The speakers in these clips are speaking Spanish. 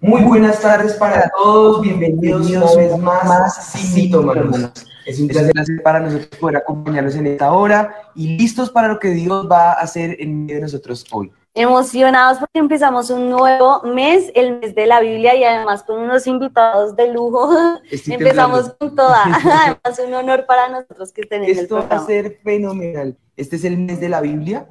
Muy buenas tardes para todos, bienvenidos una vez más, más Sin Es un placer para nosotros poder acompañarlos en esta hora y listos para lo que Dios va a hacer en medio de nosotros hoy. Emocionados porque empezamos un nuevo mes, el mes de la Biblia y además con unos invitados de lujo. empezamos con toda. Además, un honor para nosotros que estén en Esto el programa. va a ser fenomenal. Este es el mes de la Biblia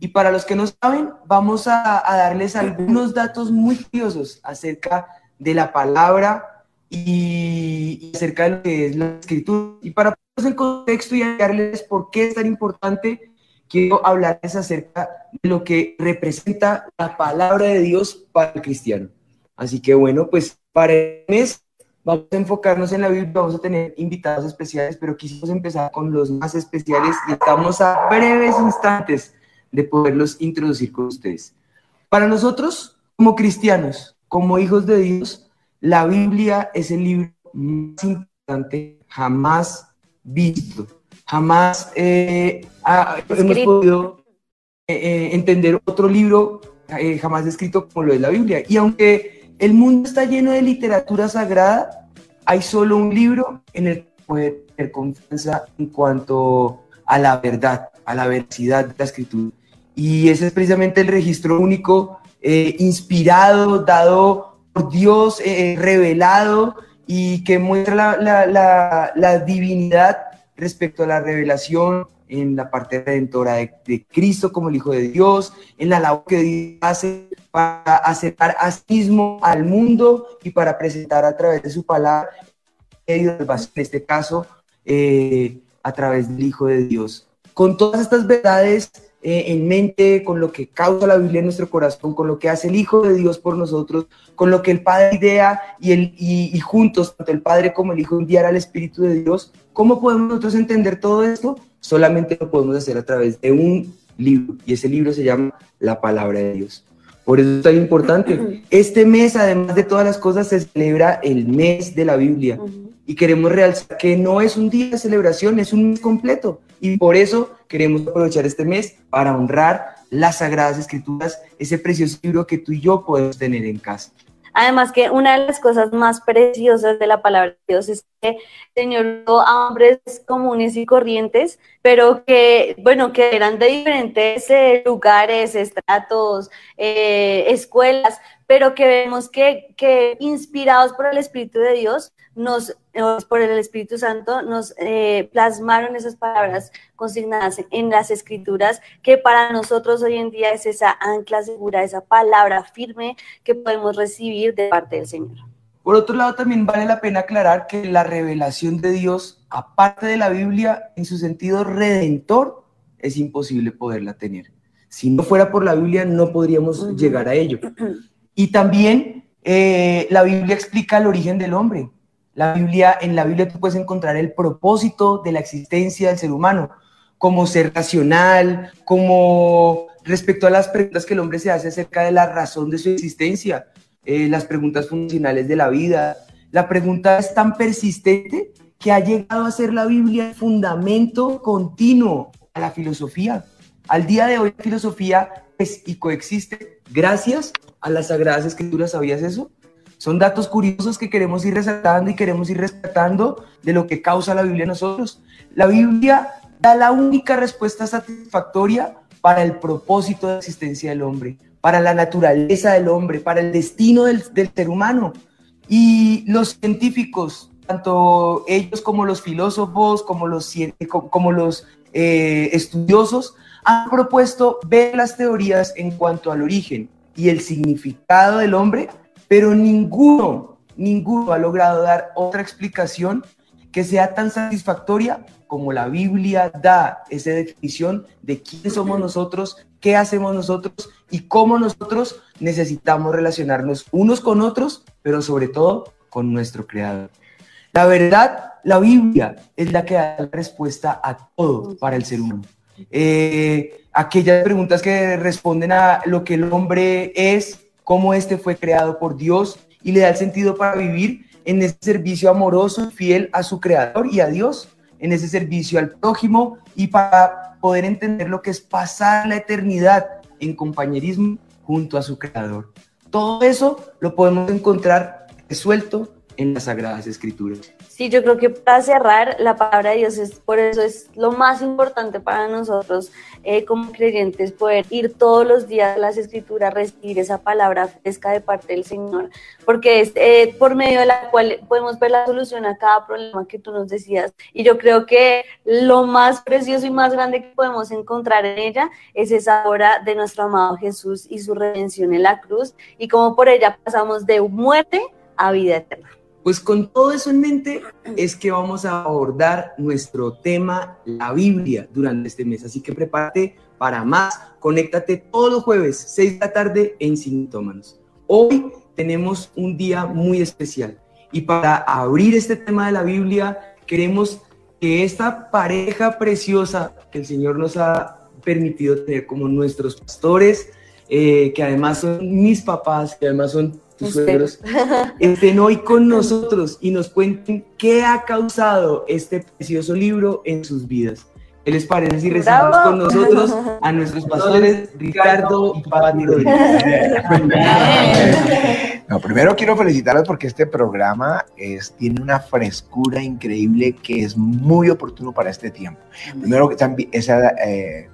y para los que no saben, vamos a, darles algunos datos muy curiosos acerca de la palabra y, acerca de lo que es la escritura. Y para ponerlos en contexto y darles por qué es tan importante, quiero hablarles acerca de lo que representa la palabra de Dios para el cristiano. Así que bueno, pues para el mes vamos a enfocarnos en la Biblia, vamos a tener invitados especiales, pero quisimos empezar con los más especiales y estamos a breves instantes de poderlos introducir con ustedes. Para nosotros, como cristianos, como hijos de Dios, la Biblia es el libro más importante jamás visto. Jamás eh, hemos podido eh, eh, entender otro libro jamás escrito como lo es la Biblia. Y aunque el mundo está lleno de literatura sagrada, hay solo un libro en el que puede tener confianza en cuanto a la verdad, a la veracidad de la escritura y ese es precisamente el registro único eh, inspirado, dado por Dios, eh, revelado y que muestra la, divinidad respecto a la revelación en la parte redentora de, Cristo como el Hijo de Dios, en la labor que Dios hace para acercar a sí mismo al mundo y para presentar a través de su palabra, en este caso, eh, a través del Hijo de Dios. Con todas estas verdades eh, en mente, con lo que causa la Biblia en nuestro corazón, con lo que hace el Hijo de Dios por nosotros, con lo que el Padre idea y, el, y, juntos, tanto el Padre como el Hijo, enviar al Espíritu de Dios. ¿Cómo podemos nosotros entender todo esto? Solamente lo podemos hacer a través de un libro, y ese libro se llama La Palabra de Dios. Por eso es tan importante. Este mes, además de todas las cosas, se celebra el mes de la Biblia. Y queremos realzar que no es un día de celebración, es un mes completo. Y por eso queremos aprovechar este mes para honrar las Sagradas Escrituras, ese precioso libro que tú y yo podemos tener en casa. Además que una de las cosas más preciosas de la palabra de Dios es que Señor a hombres comunes y corrientes, pero que, bueno, que eran de diferentes eh, lugares, estratos, eh, escuelas, pero que vemos que, que inspirados por el Espíritu de Dios, nos, por el Espíritu Santo, nos eh, plasmaron esas palabras consignadas en las escrituras, que para nosotros hoy en día es esa ancla segura, esa palabra firme que podemos recibir de parte del Señor. Por otro lado, también vale la pena aclarar que la revelación de Dios, aparte de la Biblia, en su sentido redentor, es imposible poderla tener. Si no fuera por la Biblia, no podríamos llegar a ello. Y también eh, la Biblia explica el origen del hombre. La Biblia, en la Biblia tú puedes encontrar el propósito de la existencia del ser humano, como ser racional, como respecto a las preguntas que el hombre se hace acerca de la razón de su existencia, eh, las preguntas funcionales de la vida. La pregunta es tan persistente que ha llegado a ser la Biblia fundamento continuo a la filosofía. Al día de hoy la filosofía es y coexiste gracias a las Sagradas Escrituras. ¿Sabías eso? Son datos curiosos que queremos ir resaltando y queremos ir rescatando de lo que causa la Biblia a nosotros. La Biblia da la única respuesta satisfactoria para el propósito de existencia del hombre, para la naturaleza del hombre, para el destino del, ser humano. Y los científicos, tanto ellos como los filósofos, como los, como los eh, estudiosos, han propuesto ver las teorías en cuanto al origen y el significado del hombre pero ninguno, ninguno ha logrado dar otra explicación que sea tan satisfactoria como la Biblia da esa definición de quién somos nosotros, qué hacemos nosotros y cómo nosotros necesitamos relacionarnos unos con otros, pero sobre todo con nuestro Creador. La verdad, la Biblia es la que da la respuesta a todo para el ser humano. Eh, aquellas preguntas que responden a lo que el hombre es, cómo este fue creado por Dios y le da el sentido para vivir, en ese servicio amoroso y fiel a su creador y a Dios, en ese servicio al prójimo y para poder entender lo que es pasar la eternidad en compañerismo junto a su creador. Todo eso lo podemos encontrar resuelto en las Sagradas Escrituras. Sí, yo creo que para cerrar, la palabra de Dios es, por eso es lo más importante para nosotros eh, como creyentes, poder ir todos los días a las escrituras, recibir esa palabra fresca de parte del Señor, porque es eh, por medio de la cual podemos ver la solución a cada problema que tú nos decías. Y yo creo que lo más precioso y más grande que podemos encontrar en ella es esa obra de nuestro amado Jesús y su redención en la cruz, y cómo por ella pasamos de muerte a vida eterna. Pues con todo eso en mente es que vamos a abordar nuestro tema, la Biblia, durante este mes. Así que prepárate para más. Conéctate todos los jueves, 6 de la tarde, en Sintómanos. Hoy tenemos un día muy especial. Y para abrir este tema de la Biblia, queremos que esta pareja preciosa que el Señor nos ha permitido tener como nuestros pastores, eh, que además son mis papás, que además son tus suegros, estén hoy con nosotros y nos cuenten qué ha causado este precioso libro en sus vidas. ¿Qué les parece si rezamos con nosotros a nuestros pastores Ricardo y Pati No, primero quiero felicitarlos porque este programa es, tiene una frescura increíble que es muy oportuno para este tiempo. Primero, esa eh,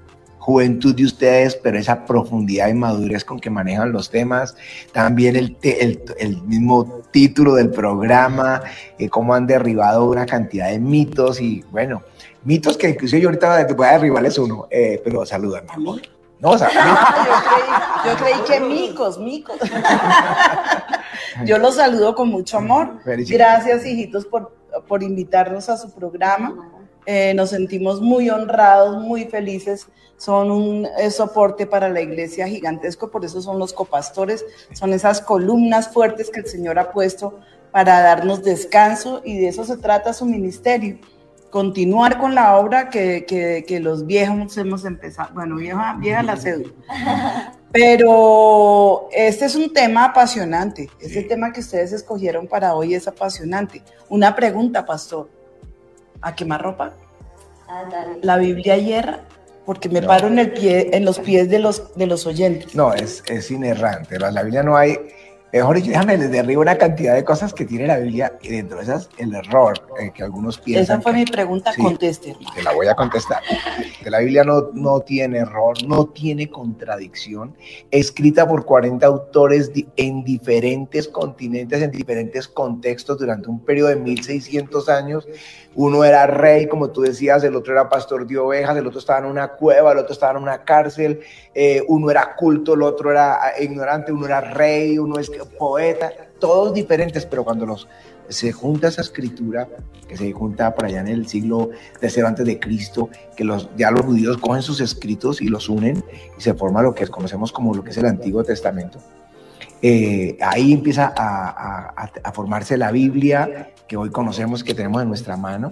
juventud de ustedes, pero esa profundidad y madurez con que manejan los temas, también el, el, mismo título del programa, eh, cómo han derribado una cantidad de mitos y bueno, mitos que incluso yo ahorita voy a derribarles uno, eh, pero saludan. Amor. No, o sea, yo, creí, yo, creí, que micos, micos. yo los saludo con mucho amor. Gracias, hijitos, por, por invitarnos a su programa. Eh, nos sentimos muy honrados, muy felices. Son un soporte para la iglesia gigantesco, por eso son los copastores, son esas columnas fuertes que el Señor ha puesto para darnos descanso y de eso se trata su ministerio. Continuar con la obra que, que, los viejos hemos empezado. Bueno, vieja, vieja la cédula. Pero este es un tema apasionante. Este tema que ustedes escogieron para hoy es apasionante. Una pregunta, pastor a quemar ropa. La Biblia hierra porque me paro en el pie, en los pies de los de los oyentes. No, es, es inerrante. La Biblia no hay Mejor dicho, déjame les derribo una cantidad de cosas que tiene la Biblia y dentro de esas el error eh, que algunos piensan. Esa fue mi pregunta, conteste. Te la voy a contestar. Que la Biblia no, no tiene error, no tiene contradicción, escrita por 40 autores en diferentes continentes, en diferentes contextos durante un periodo de 1600 años. Uno era rey, como tú decías, el otro era pastor de ovejas, el otro estaba en una cueva, el otro estaba en una cárcel, eh, uno era culto, el otro era ignorante, uno era rey, uno es poeta, todos diferentes, pero cuando los se junta esa escritura, que se junta por allá en el siglo III antes de Cristo, que los, ya los judíos cogen sus escritos y los unen y se forma lo que conocemos como lo que es el Antiguo Testamento. Eh, ahí empieza a, a, formarse la Biblia que hoy conocemos, que tenemos en nuestra mano.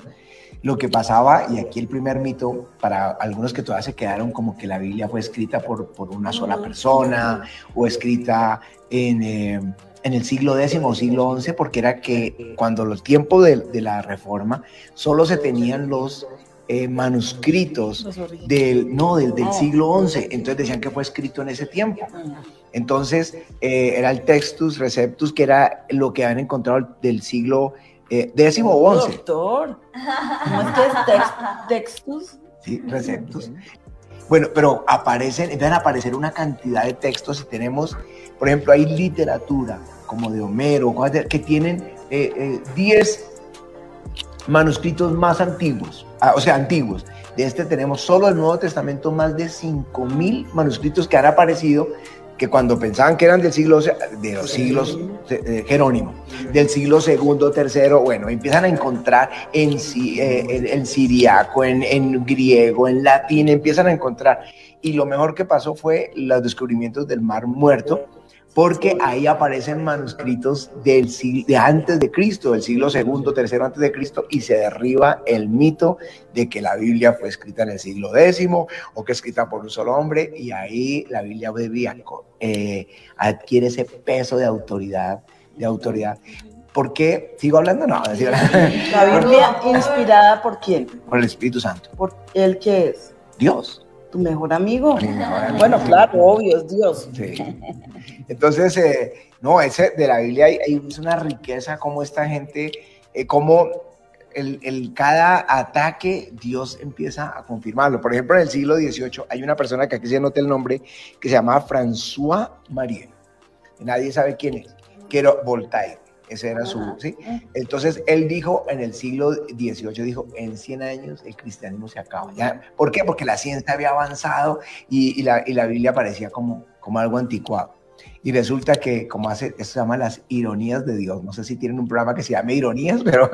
Lo que pasaba, y aquí el primer mito, para algunos que todavía se quedaron como que la Biblia fue escrita por, por una sola persona o escrita en, eh, en el siglo X o siglo XI, porque era que cuando los tiempos de, de la reforma solo se tenían los eh, manuscritos del, no, del, del, siglo XI, entonces decían que fue escrito en ese tiempo. Entonces eh, era el Textus Receptus, que era lo que habían encontrado del siglo X o XI. Doctor, ¿cómo es que es Textus? Sí, Receptus. Bueno, pero aparecen, empiezan a aparecer una cantidad de textos y tenemos por ejemplo, hay literatura como de Homero, que tienen 10 eh, eh, manuscritos más antiguos, ah, o sea, antiguos. De este tenemos solo el Nuevo Testamento más de 5.000 manuscritos que han aparecido que cuando pensaban que eran del siglo, de los siglos eh, Jerónimo, del siglo segundo, tercero, bueno, empiezan a encontrar en, en, siriaco, en, en, griego, en latín, empiezan a encontrar. Y lo mejor que pasó fue los descubrimientos del Mar Muerto, porque ahí aparecen manuscritos del de antes de Cristo, del siglo segundo, tercero antes de Cristo, y se derriba el mito de que la Biblia fue escrita en el siglo X o que escrita por un solo hombre, y ahí la Biblia eh, adquiere ese peso de autoridad, de autoridad. ¿Por qué? ¿Sigo hablando? No, decir La Biblia inspirada por quién? Por el Espíritu Santo. ¿Por el que es? Dios. ¿Tu mejor amigo? Bueno, claro, obvio, es Dios. Sí. Entonces, eh, no, ese de la Biblia hay, una riqueza como esta gente, eh, como el, el, cada ataque Dios empieza a confirmarlo. Por ejemplo, en el siglo XVIII hay una persona que aquí se nota el nombre que se llama François Marier. Nadie sabe quién es. Quiero Voltaire. Ese era su, ¿sí? Entonces él dijo en el siglo XVIII, dijo, en 100 años el cristianismo se acaba. ¿Ya? ¿Por qué? Porque la ciencia había avanzado y, y, la, y la Biblia parecía como, como algo anticuado. Y resulta que, como hace, eso se llama las ironías de Dios. No sé si tienen un programa que se llame Ironías, pero,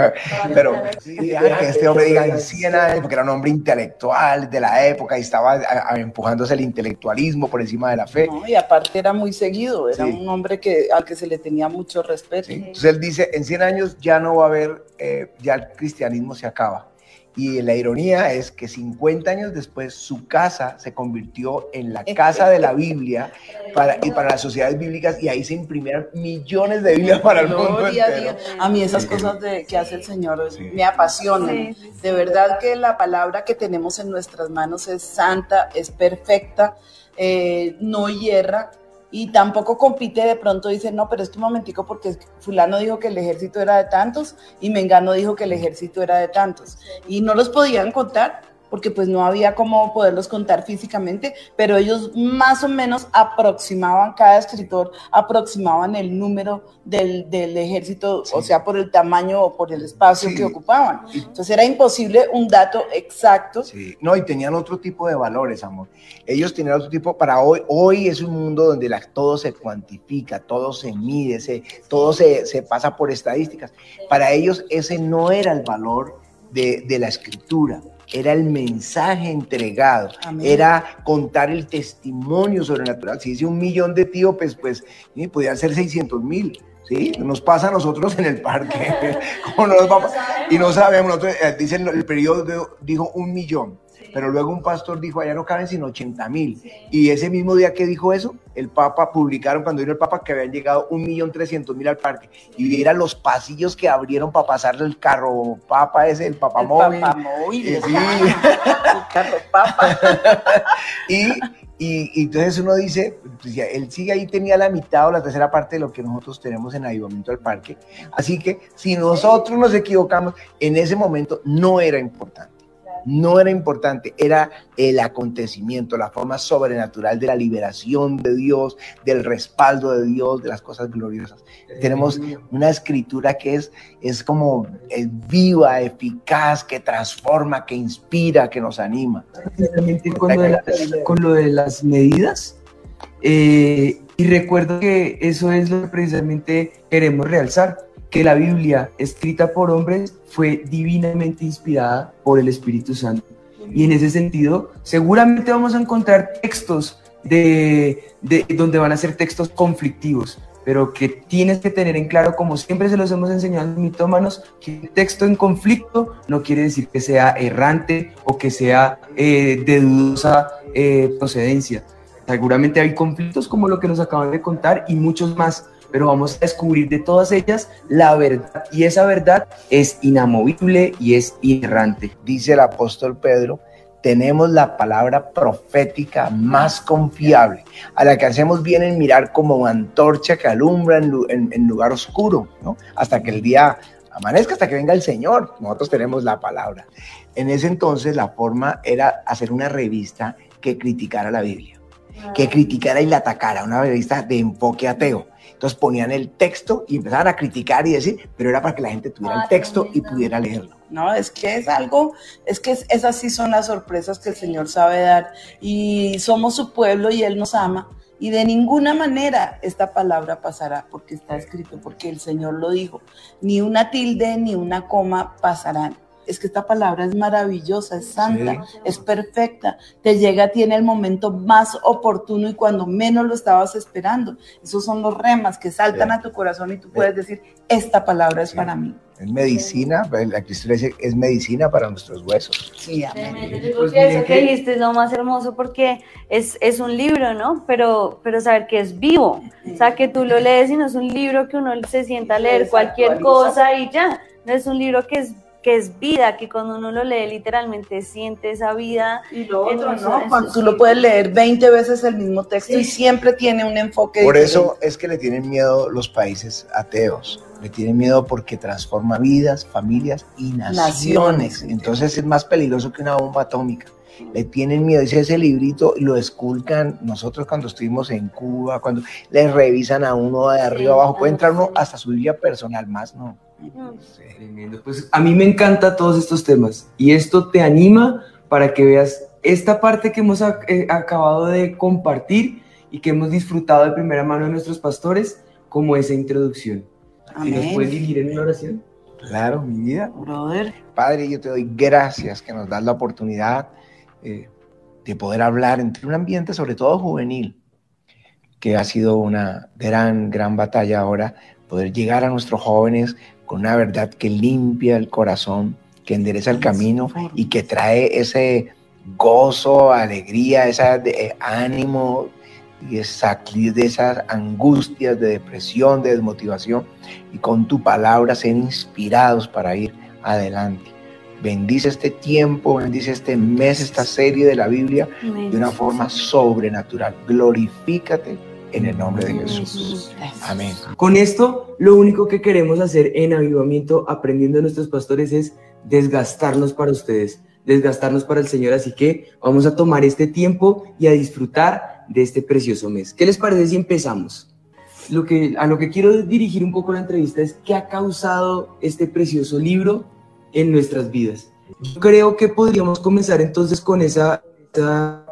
pero que este hombre diga en 100 años, porque era un hombre intelectual de la época y estaba empujándose el intelectualismo por encima de la fe. y aparte era muy seguido, era un hombre que, al que se le tenía mucho respeto. Entonces él dice, en 100 años ya no va a haber, eh, ya el cristianismo se acaba. Y la ironía es que 50 años después su casa se convirtió en la casa de la Biblia para, y para las sociedades bíblicas y ahí se imprimieron millones de Biblias para el mundo entero. A mí esas cosas de, que hace el Señor me apasionan. De verdad que la palabra que tenemos en nuestras manos es santa, es perfecta, eh, no hierra y tampoco compite de pronto dice, no, pero es que un momentico porque fulano dijo que el ejército era de tantos y Mengano dijo que el ejército era de tantos y no los podían contar porque pues no había cómo poderlos contar físicamente, pero ellos más o menos aproximaban, cada escritor aproximaban el número del, del ejército, o sea, por el tamaño o por el espacio que ocupaban. Entonces era imposible un dato exacto. Sí, no, y tenían otro tipo de valores, amor. Ellos tenían otro tipo, para hoy, hoy es un mundo donde la, todo se cuantifica, todo se mide, se, todo se, se pasa por estadísticas. Para ellos ese no era el valor de, de la escritura era el mensaje entregado, era contar el testimonio sobrenatural. Si dice un millón de etíopes, pues podían ser 600 mil. ¿Sí? Nos pasa a nosotros en el parque. ¿Cómo nos vamos? Y no sabemos. Nosotros, eh, dicen, el periodo dijo un millón. Pero luego un pastor dijo, allá no caben sino 80 mil. Y ese mismo día que dijo eso, el Papa publicaron cuando vino el Papa que habían llegado un millón trescientos mil al parque. Y eran los pasillos que abrieron para pasarle el carro Papa ese, el Papa móvil. Papa móvil. Eh, sí. el carro Papa. y, y, entonces uno dice, pues ya, él sigue ahí, tenía la mitad o la tercera parte de lo que nosotros tenemos en avivamiento al parque. Así que si nosotros nos equivocamos, en ese momento no era importante no era importante, era el acontecimiento, la forma sobrenatural de la liberación de Dios, del respaldo de Dios, de las cosas gloriosas. Tenemos una escritura que es, es como es viva, eficaz, que transforma, que inspira, que nos anima. Con lo de, con lo de las medidas, eh, y recuerdo que eso es lo que precisamente queremos realzar que la Biblia, escrita por hombres, fue divinamente inspirada por el Espíritu Santo. Y en ese sentido, seguramente vamos a encontrar textos de, de, donde van a ser textos conflictivos, pero que tienes que tener en claro, como siempre se los hemos enseñado en mitómanos, que un texto en conflicto no quiere decir que sea errante o que sea eh, de dudosa eh, procedencia. Seguramente hay conflictos como lo que nos acaban de contar y muchos más, pero vamos a descubrir de todas ellas la verdad y esa verdad es inamovible y es inerrante. Dice el apóstol Pedro, tenemos la palabra profética más confiable, a la que hacemos bien en mirar como antorcha que alumbra en, lugar oscuro, ¿no? hasta que el día amanezca, hasta que venga el Señor. Nosotros tenemos la palabra. En ese entonces la forma era hacer una revista que criticara la Biblia, que criticara y la atacara, una revista de enfoque ateo. Entonces ponían el texto y empezaban a criticar y decir, pero era para que la gente tuviera el texto y pudiera leerlo. No, es que es algo, es que esas sí son las sorpresas que el Señor sabe dar y somos su pueblo y Él nos ama y de ninguna manera esta palabra pasará porque está escrito, porque el Señor lo dijo. Ni una tilde ni una coma pasarán es que esta palabra es maravillosa, es santa, es perfecta, te llega a ti en el momento más oportuno y cuando menos lo estabas esperando. Esos son los remas que saltan a tu corazón y tú puedes decir, esta palabra es para mí. Es medicina, pues, la Cristo dice, es medicina para nuestros huesos. Sí, amén. Yo que eso que dijiste es lo más hermoso porque es, es un libro, ¿no? Pero, pero saber que es vivo. O sea, que tú lo lees y no es un libro que uno se sienta a leer cualquier cosa y ya. No es un libro que es que es vida, que cuando uno lo lee literalmente siente esa vida. Y lo otro, ¿no? Cuando tú lo puedes leer 20 veces el mismo texto y siempre tiene un enfoque Por eso es que le tienen miedo los países ateos. Le tienen miedo porque transforma vidas, familias y naciones. Entonces es más peligroso que una bomba atómica. Le tienen miedo. Dice ese librito, lo esculcan. Nosotros cuando estuvimos en Cuba, cuando le revisan a uno de arriba abajo, puede entrar uno hasta su vida personal, más no. Pues a mí me encanta todos estos temas y esto te anima para que veas esta parte que hemos eh, acabado de compartir y que hemos disfrutado de primera mano de nuestros pastores como esa introducción. ¿Nos puedes dirigir en una oración? Claro, mi vida. Brother. Padre, yo te doy gracias que nos das la oportunidad eh, de poder hablar entre un ambiente sobre todo juvenil, que ha sido una gran, gran batalla ahora, poder llegar a nuestros jóvenes con una verdad que limpia el corazón, que endereza el camino y que trae ese gozo, alegría, ese eh, ánimo y salir de esas angustias de depresión, de desmotivación y con tu palabra ser inspirados para ir adelante. Bendice este tiempo, bendice este mes, esta serie de la Biblia de una forma sobrenatural. Glorifícate en el nombre de Jesús. Amén. Con esto, lo único que queremos hacer en Avivamiento, aprendiendo a nuestros pastores, es desgastarnos para ustedes, desgastarnos para el Señor. Así que vamos a tomar este tiempo y a disfrutar de este precioso mes. ¿Qué les parece si empezamos? Lo que, a lo que quiero dirigir un poco la entrevista es qué ha causado este precioso libro en nuestras vidas. Yo creo que podríamos comenzar entonces con esa,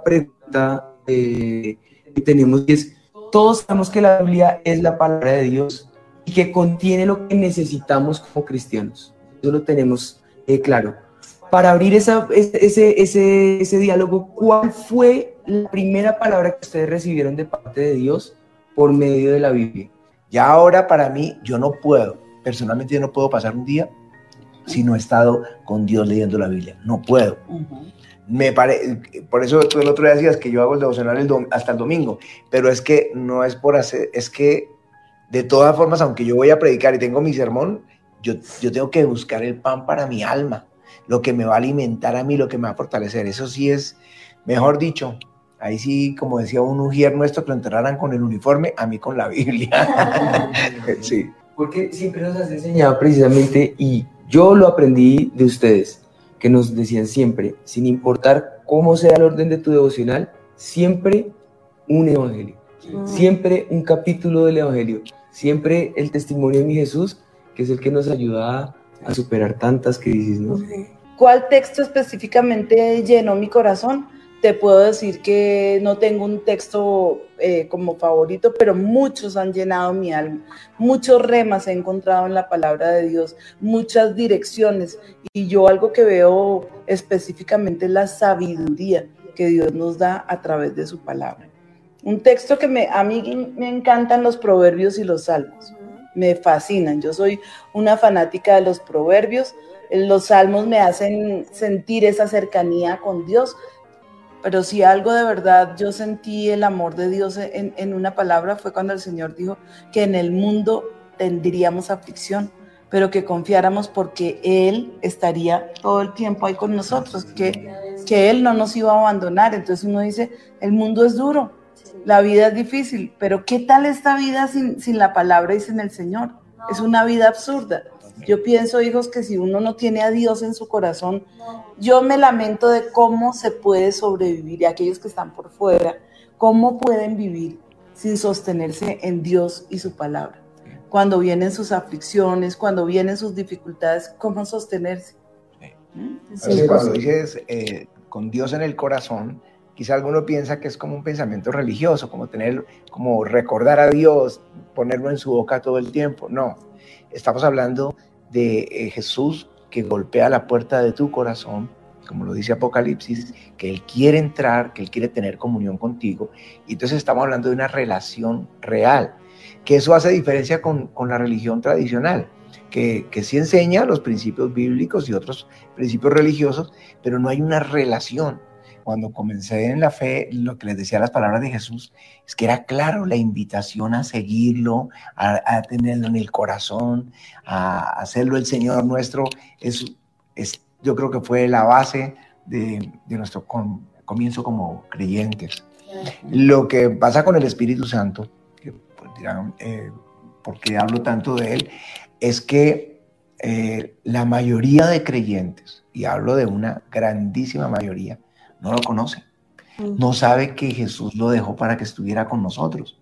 pregunta eh, que tenemos y es, todos sabemos que la Biblia es la palabra de Dios y que contiene lo que necesitamos como cristianos. Eso lo tenemos eh, claro. Para abrir ese, ese, ese diálogo, ¿cuál fue la primera palabra que ustedes recibieron de parte de Dios por medio de la Biblia? Ya ahora para mí, yo no puedo, personalmente yo no puedo pasar un día si no he estado con Dios leyendo la Biblia. No puedo. Me pare... Por eso tú el otro día decías que yo hago el devocional hasta el domingo, pero es que no es por hacer, es que de todas formas, aunque yo voy a predicar y tengo mi sermón, yo, yo tengo que buscar el pan para mi alma, lo que me va a alimentar a mí, lo que me va a fortalecer. Eso sí es, mejor dicho, ahí sí, como decía un ujier nuestro, que lo enterraran con el uniforme, a mí con la Biblia. sí. Porque siempre nos has enseñado precisamente, y yo lo aprendí de ustedes, que nos decían siempre, sin importar cómo sea el orden de tu devocional, siempre un evangelio, siempre un capítulo del evangelio, siempre el testimonio de mi Jesús, que es el que nos ayuda a, superar tantas crisis, ¿no? ¿Cuál texto específicamente llenó mi corazón? Te puedo decir que no tengo un texto eh, como favorito, pero muchos han llenado mi alma. Muchos remas he encontrado en la palabra de Dios, muchas direcciones. Y yo algo que veo específicamente es la sabiduría que Dios nos da a través de su palabra. Un texto que me, a mí me encantan los proverbios y los salmos. Me fascinan. Yo soy una fanática de los proverbios. Los salmos me hacen sentir esa cercanía con Dios pero si algo de verdad yo sentí el amor de Dios en, una palabra fue cuando el Señor dijo que en el mundo tendríamos aflicción, pero que confiáramos porque Él estaría todo el tiempo ahí con nosotros, que, que Él no nos iba a abandonar. Entonces uno dice, el mundo es duro, la vida es difícil, pero ¿qué tal esta vida sin, sin la palabra y sin el Señor? Es una vida absurda. Yo pienso, hijos, que si uno no tiene a Dios en su corazón, yo me lamento de cómo se puede sobrevivir y aquellos que están por fuera, cómo pueden vivir sin sostenerse en Dios y su palabra. Cuando vienen sus aflicciones, cuando vienen sus dificultades, ¿cómo sostenerse? ¿Mm? cuando dices eh, con Dios en el corazón, quizá alguno piensa que es como un pensamiento religioso, como tener, como recordar a Dios, ponerlo en su boca todo el tiempo. No, estamos hablando de eh, Jesús que golpea la puerta de tu corazón, como lo dice Apocalipsis, que Él quiere entrar, que Él quiere tener comunión contigo. Y entonces estamos hablando de una relación real, que eso hace diferencia con, con la religión tradicional, que, que sí enseña los principios bíblicos y otros principios religiosos, pero no hay una relación cuando comencé en la fe, lo que les decía las palabras de Jesús, es que era claro la invitación a seguirlo, a, tenerlo en el corazón, a hacerlo el Señor nuestro. Es, es, yo creo que fue la base de, nuestro comienzo como creyentes. Lo que pasa con el Espíritu Santo, que pues, dirán, eh, ¿por qué hablo tanto de él? Es que eh, la mayoría de creyentes, y hablo de una grandísima mayoría, no lo conoce. No sabe que Jesús lo dejó para que estuviera con nosotros.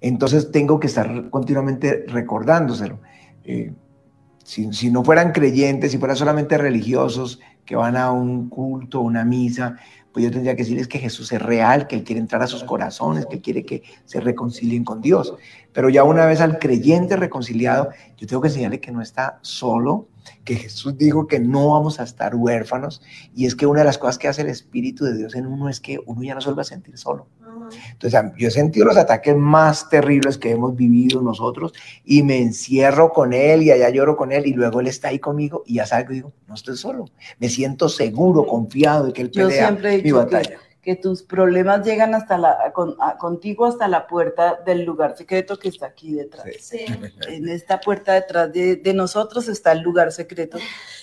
Entonces tengo que estar continuamente recordándoselo. Eh, si, si, no fueran creyentes, si fueran solamente religiosos que van a un culto, una misa, pues yo tendría que decirles que Jesús es real, que Él quiere entrar a sus corazones, que quiere que se reconcilien con Dios. Pero ya una vez al creyente reconciliado, yo tengo que enseñarle que no está solo, que Jesús dijo que no vamos a estar huérfanos y es que una de las cosas que hace el Espíritu de Dios en uno es que uno ya no se vuelve a sentir solo. Entonces, yo he sentido los ataques más terribles que hemos vivido nosotros y me encierro con él y allá lloro con él y luego él está ahí conmigo y ya salgo y digo, no estoy solo. Me siento seguro, confiado de que él pelea mi batalla que tus problemas llegan hasta la, contigo hasta la puerta del lugar secreto que está aquí detrás. En esta puerta detrás de, nosotros está el lugar secreto.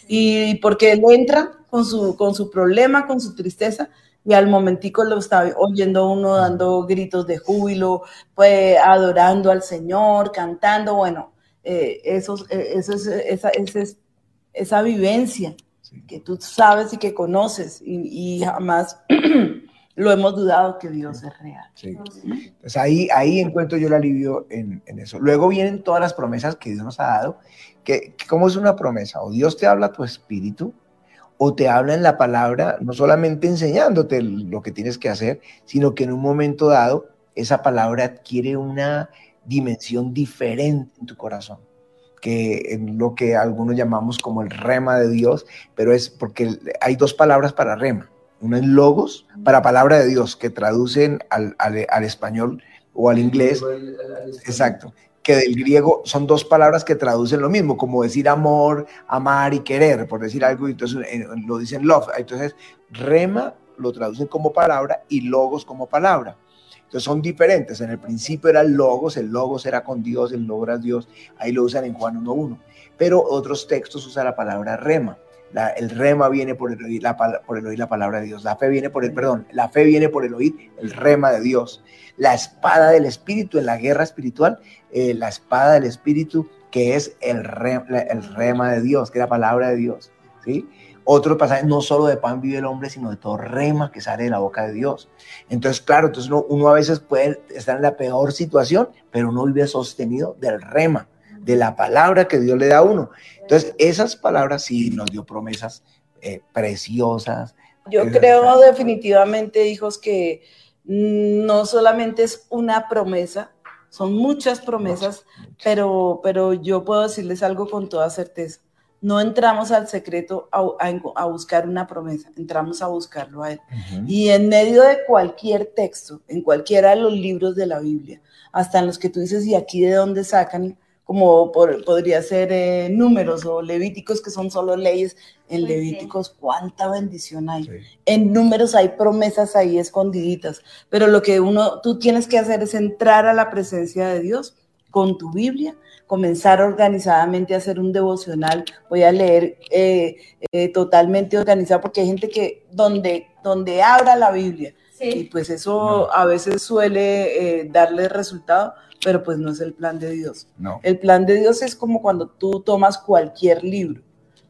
Y porque él entra con su, con su problema, con su tristeza, y al momentico lo está oyendo uno dando gritos de júbilo, pues adorando al Señor, cantando, bueno, eh, eso, eh, eso es, esa, esa, vivencia que tú sabes y que conoces y, y jamás lo hemos dudado que Dios es real. Sí. Entonces ahí, ahí encuentro yo el alivio en, eso. Luego vienen todas las promesas que Dios nos ha dado, que, ¿cómo es una promesa? O Dios te habla a tu espíritu, o te habla en la palabra, no solamente enseñándote lo que tienes que hacer, sino que en un momento dado esa palabra adquiere una dimensión diferente en tu corazón que en lo que algunos llamamos como el rema de Dios, pero es porque hay dos palabras para rema. Una es logos para palabra de Dios, que traducen al, al, español o al inglés. Exacto. Que del griego son dos palabras que traducen lo mismo, como decir amor, amar y querer, por decir algo, entonces eh, lo dicen love. Entonces, rema lo traducen como palabra y logos como palabra. Entonces son diferentes. En el principio era logos, el logos era con Dios, el logos era Dios. Ahí lo usan en Juan 1.1. Pero otros textos usan la palabra rema el rema viene por el, oír la, por el oír la palabra de Dios. La fe viene por el perdón. La fe viene por el oír el rema de Dios. La espada del Espíritu en la guerra espiritual, eh, la espada del Espíritu que es el, el rema de Dios, que es la palabra de Dios. ¿sí? Otro pasaje, no solo de pan vive el hombre, sino de todo rema que sale de la boca de Dios. Entonces, claro, entonces uno, uno a veces puede estar en la peor situación, pero uno vive sostenido del rema de la palabra que Dios le da a uno. Entonces, esas palabras sí nos dio promesas eh, preciosas. Yo creo definitivamente, hijos, que no solamente es una promesa, son muchas promesas, pero, pero yo puedo decirles algo con toda certeza. No entramos al secreto a, buscar una promesa, entramos a buscarlo a Él. Y en medio de cualquier texto, en cualquiera de los libros de la Biblia, hasta en los que tú dices, ¿y aquí de dónde sacan? Como podría ser eh, números o levíticos, que son solo leyes. En Levíticos, cuánta bendición hay. En números hay promesas ahí escondiditas, pero lo que uno, tú tienes que hacer es entrar a la presencia de Dios con tu Biblia, comenzar organizadamente a hacer un devocional. Voy a leer eh, eh, totalmente organizado, porque hay gente que donde, donde abra la Biblia, y pues eso a veces suele darle resultado, pero pues no es el plan de Dios. No. El plan de Dios es como cuando tú tomas cualquier libro.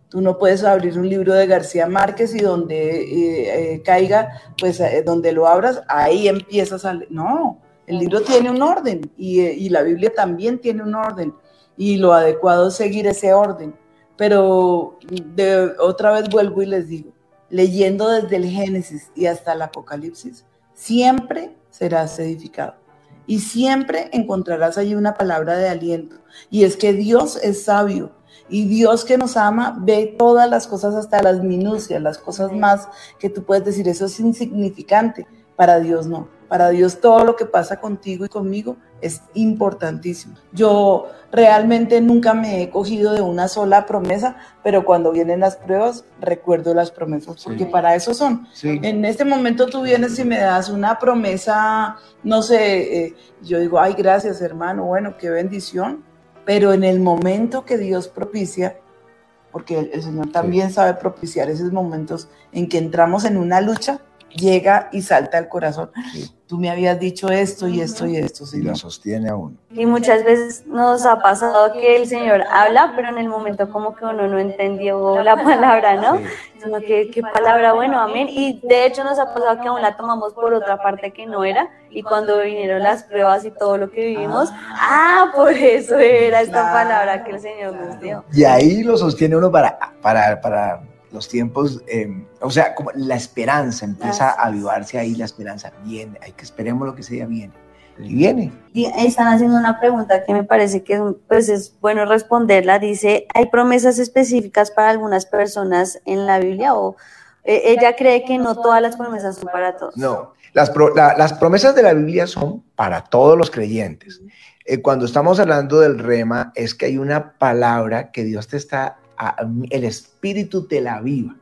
Tú no puedes abrir un libro de García Márquez y donde eh, eh, caiga, pues eh, donde lo abras, ahí empiezas a... No, el libro tiene un orden y, y la Biblia también tiene un orden y lo adecuado es seguir ese orden. Pero de, otra vez vuelvo y les digo, leyendo desde el Génesis y hasta el Apocalipsis, siempre serás edificado y siempre encontrarás ahí una palabra de aliento. Y es que Dios es sabio Y Dios que nos ama ve todas las cosas hasta las minucias, las cosas más que tú puedes decir, eso es insignificante. Para Dios no. Para Dios todo lo que pasa contigo y conmigo es importantísimo. Yo realmente nunca me he cogido de una sola promesa, pero cuando vienen las pruebas recuerdo las promesas, porque para eso son. En este momento tú vienes y me das una promesa, no sé, eh, yo digo, ay, gracias hermano, bueno, qué bendición, pero en el momento que Dios propicia, porque el, Señor también sabe propiciar esos momentos en que entramos en una lucha, llega y salta al corazón. Tú me habías dicho esto y esto y esto. Y lo sostiene aún. Y muchas veces nos ha pasado que el Señor habla, pero en el momento como que uno no entendió la palabra, ¿no? Sino que, ¿qué palabra? Bueno, amén. Y de hecho nos ha pasado que aún la tomamos por otra parte que no era. Y cuando vinieron las pruebas y todo lo que vivimos, ah, por eso era esta palabra que el Señor nos dio. Y ahí lo sostiene uno para, para, para los tiempos, em, o sea, como la esperanza empieza a avivarse ahí, la esperanza viene, hay que esperemos lo que sea viene. Y viene. Y están haciendo una pregunta que me parece que pues es bueno responderla. Dice, ¿hay promesas específicas para algunas personas en la Biblia o eh, ella cree que no todas las promesas son para todos? No, las, las promesas de la Biblia son para todos los creyentes. Eh, cuando estamos hablando del rema, es que hay una palabra que Dios te está el Espíritu te la aviva.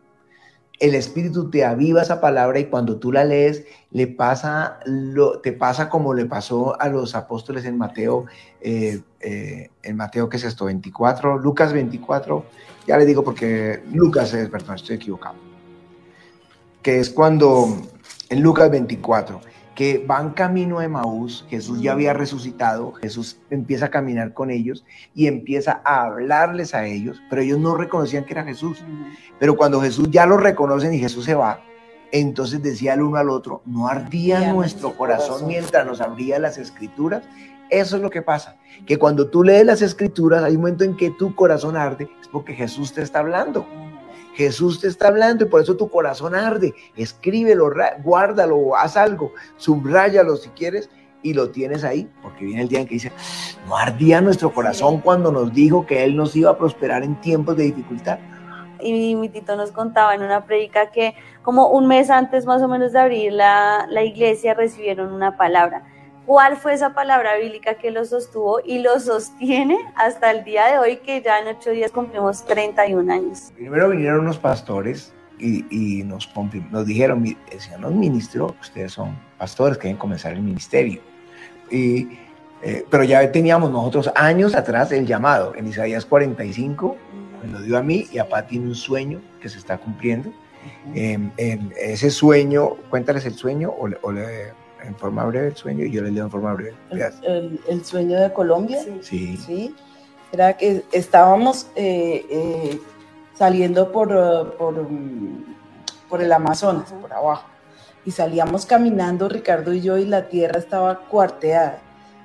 El Espíritu te aviva esa palabra y cuando tú la lees, le pasa lo, te pasa como le pasó a los apóstoles en Mateo, eh, eh, en Mateo, ¿qué es esto? 24, Lucas 24, ya le digo porque Lucas es, perdón, estoy equivocado, que es cuando en Lucas 24, que van camino a Emaús, Jesús ya había resucitado, Jesús empieza a caminar con ellos y empieza a hablarles a ellos, pero ellos no reconocían que era Jesús. Pero cuando Jesús ya lo reconocen y Jesús se va, entonces decía el uno al otro, no ardía nuestro corazón mientras nos abría las escrituras. Eso es lo que pasa, que cuando tú lees las escrituras hay un momento en que tu corazón arde, es porque Jesús te está hablando. Jesús te está hablando y por eso tu corazón arde. Escríbelo, guárdalo, haz algo, subráyalo si quieres y lo tienes ahí, porque viene el día en que dice, no ardía nuestro corazón cuando nos dijo que Él nos iba a prosperar en tiempos de dificultad. Y mi tito nos contaba en una predica que como un mes antes más o menos de abrir la, la iglesia recibieron una palabra ¿Cuál fue esa palabra bíblica que lo sostuvo y lo sostiene hasta el día de hoy, que ya en ocho días cumplimos 31 años? Primero vinieron unos pastores y, nos, nos dijeron, decían los ministros, ustedes son pastores, quieren comenzar el ministerio. Y, eh, pero ya teníamos nosotros años atrás el llamado. En Isaías 45 me lo dio a mí y a Pati tiene un sueño que se está cumpliendo. en, ese sueño, cuéntales el sueño o, o le, en forma breve el sueño y yo le leo en forma breve. El, sueño de Colombia. Sí. sí. Era que estábamos eh, eh, saliendo por, por, por, el Amazonas, por abajo, y salíamos caminando Ricardo y yo y la tierra estaba cuarteada.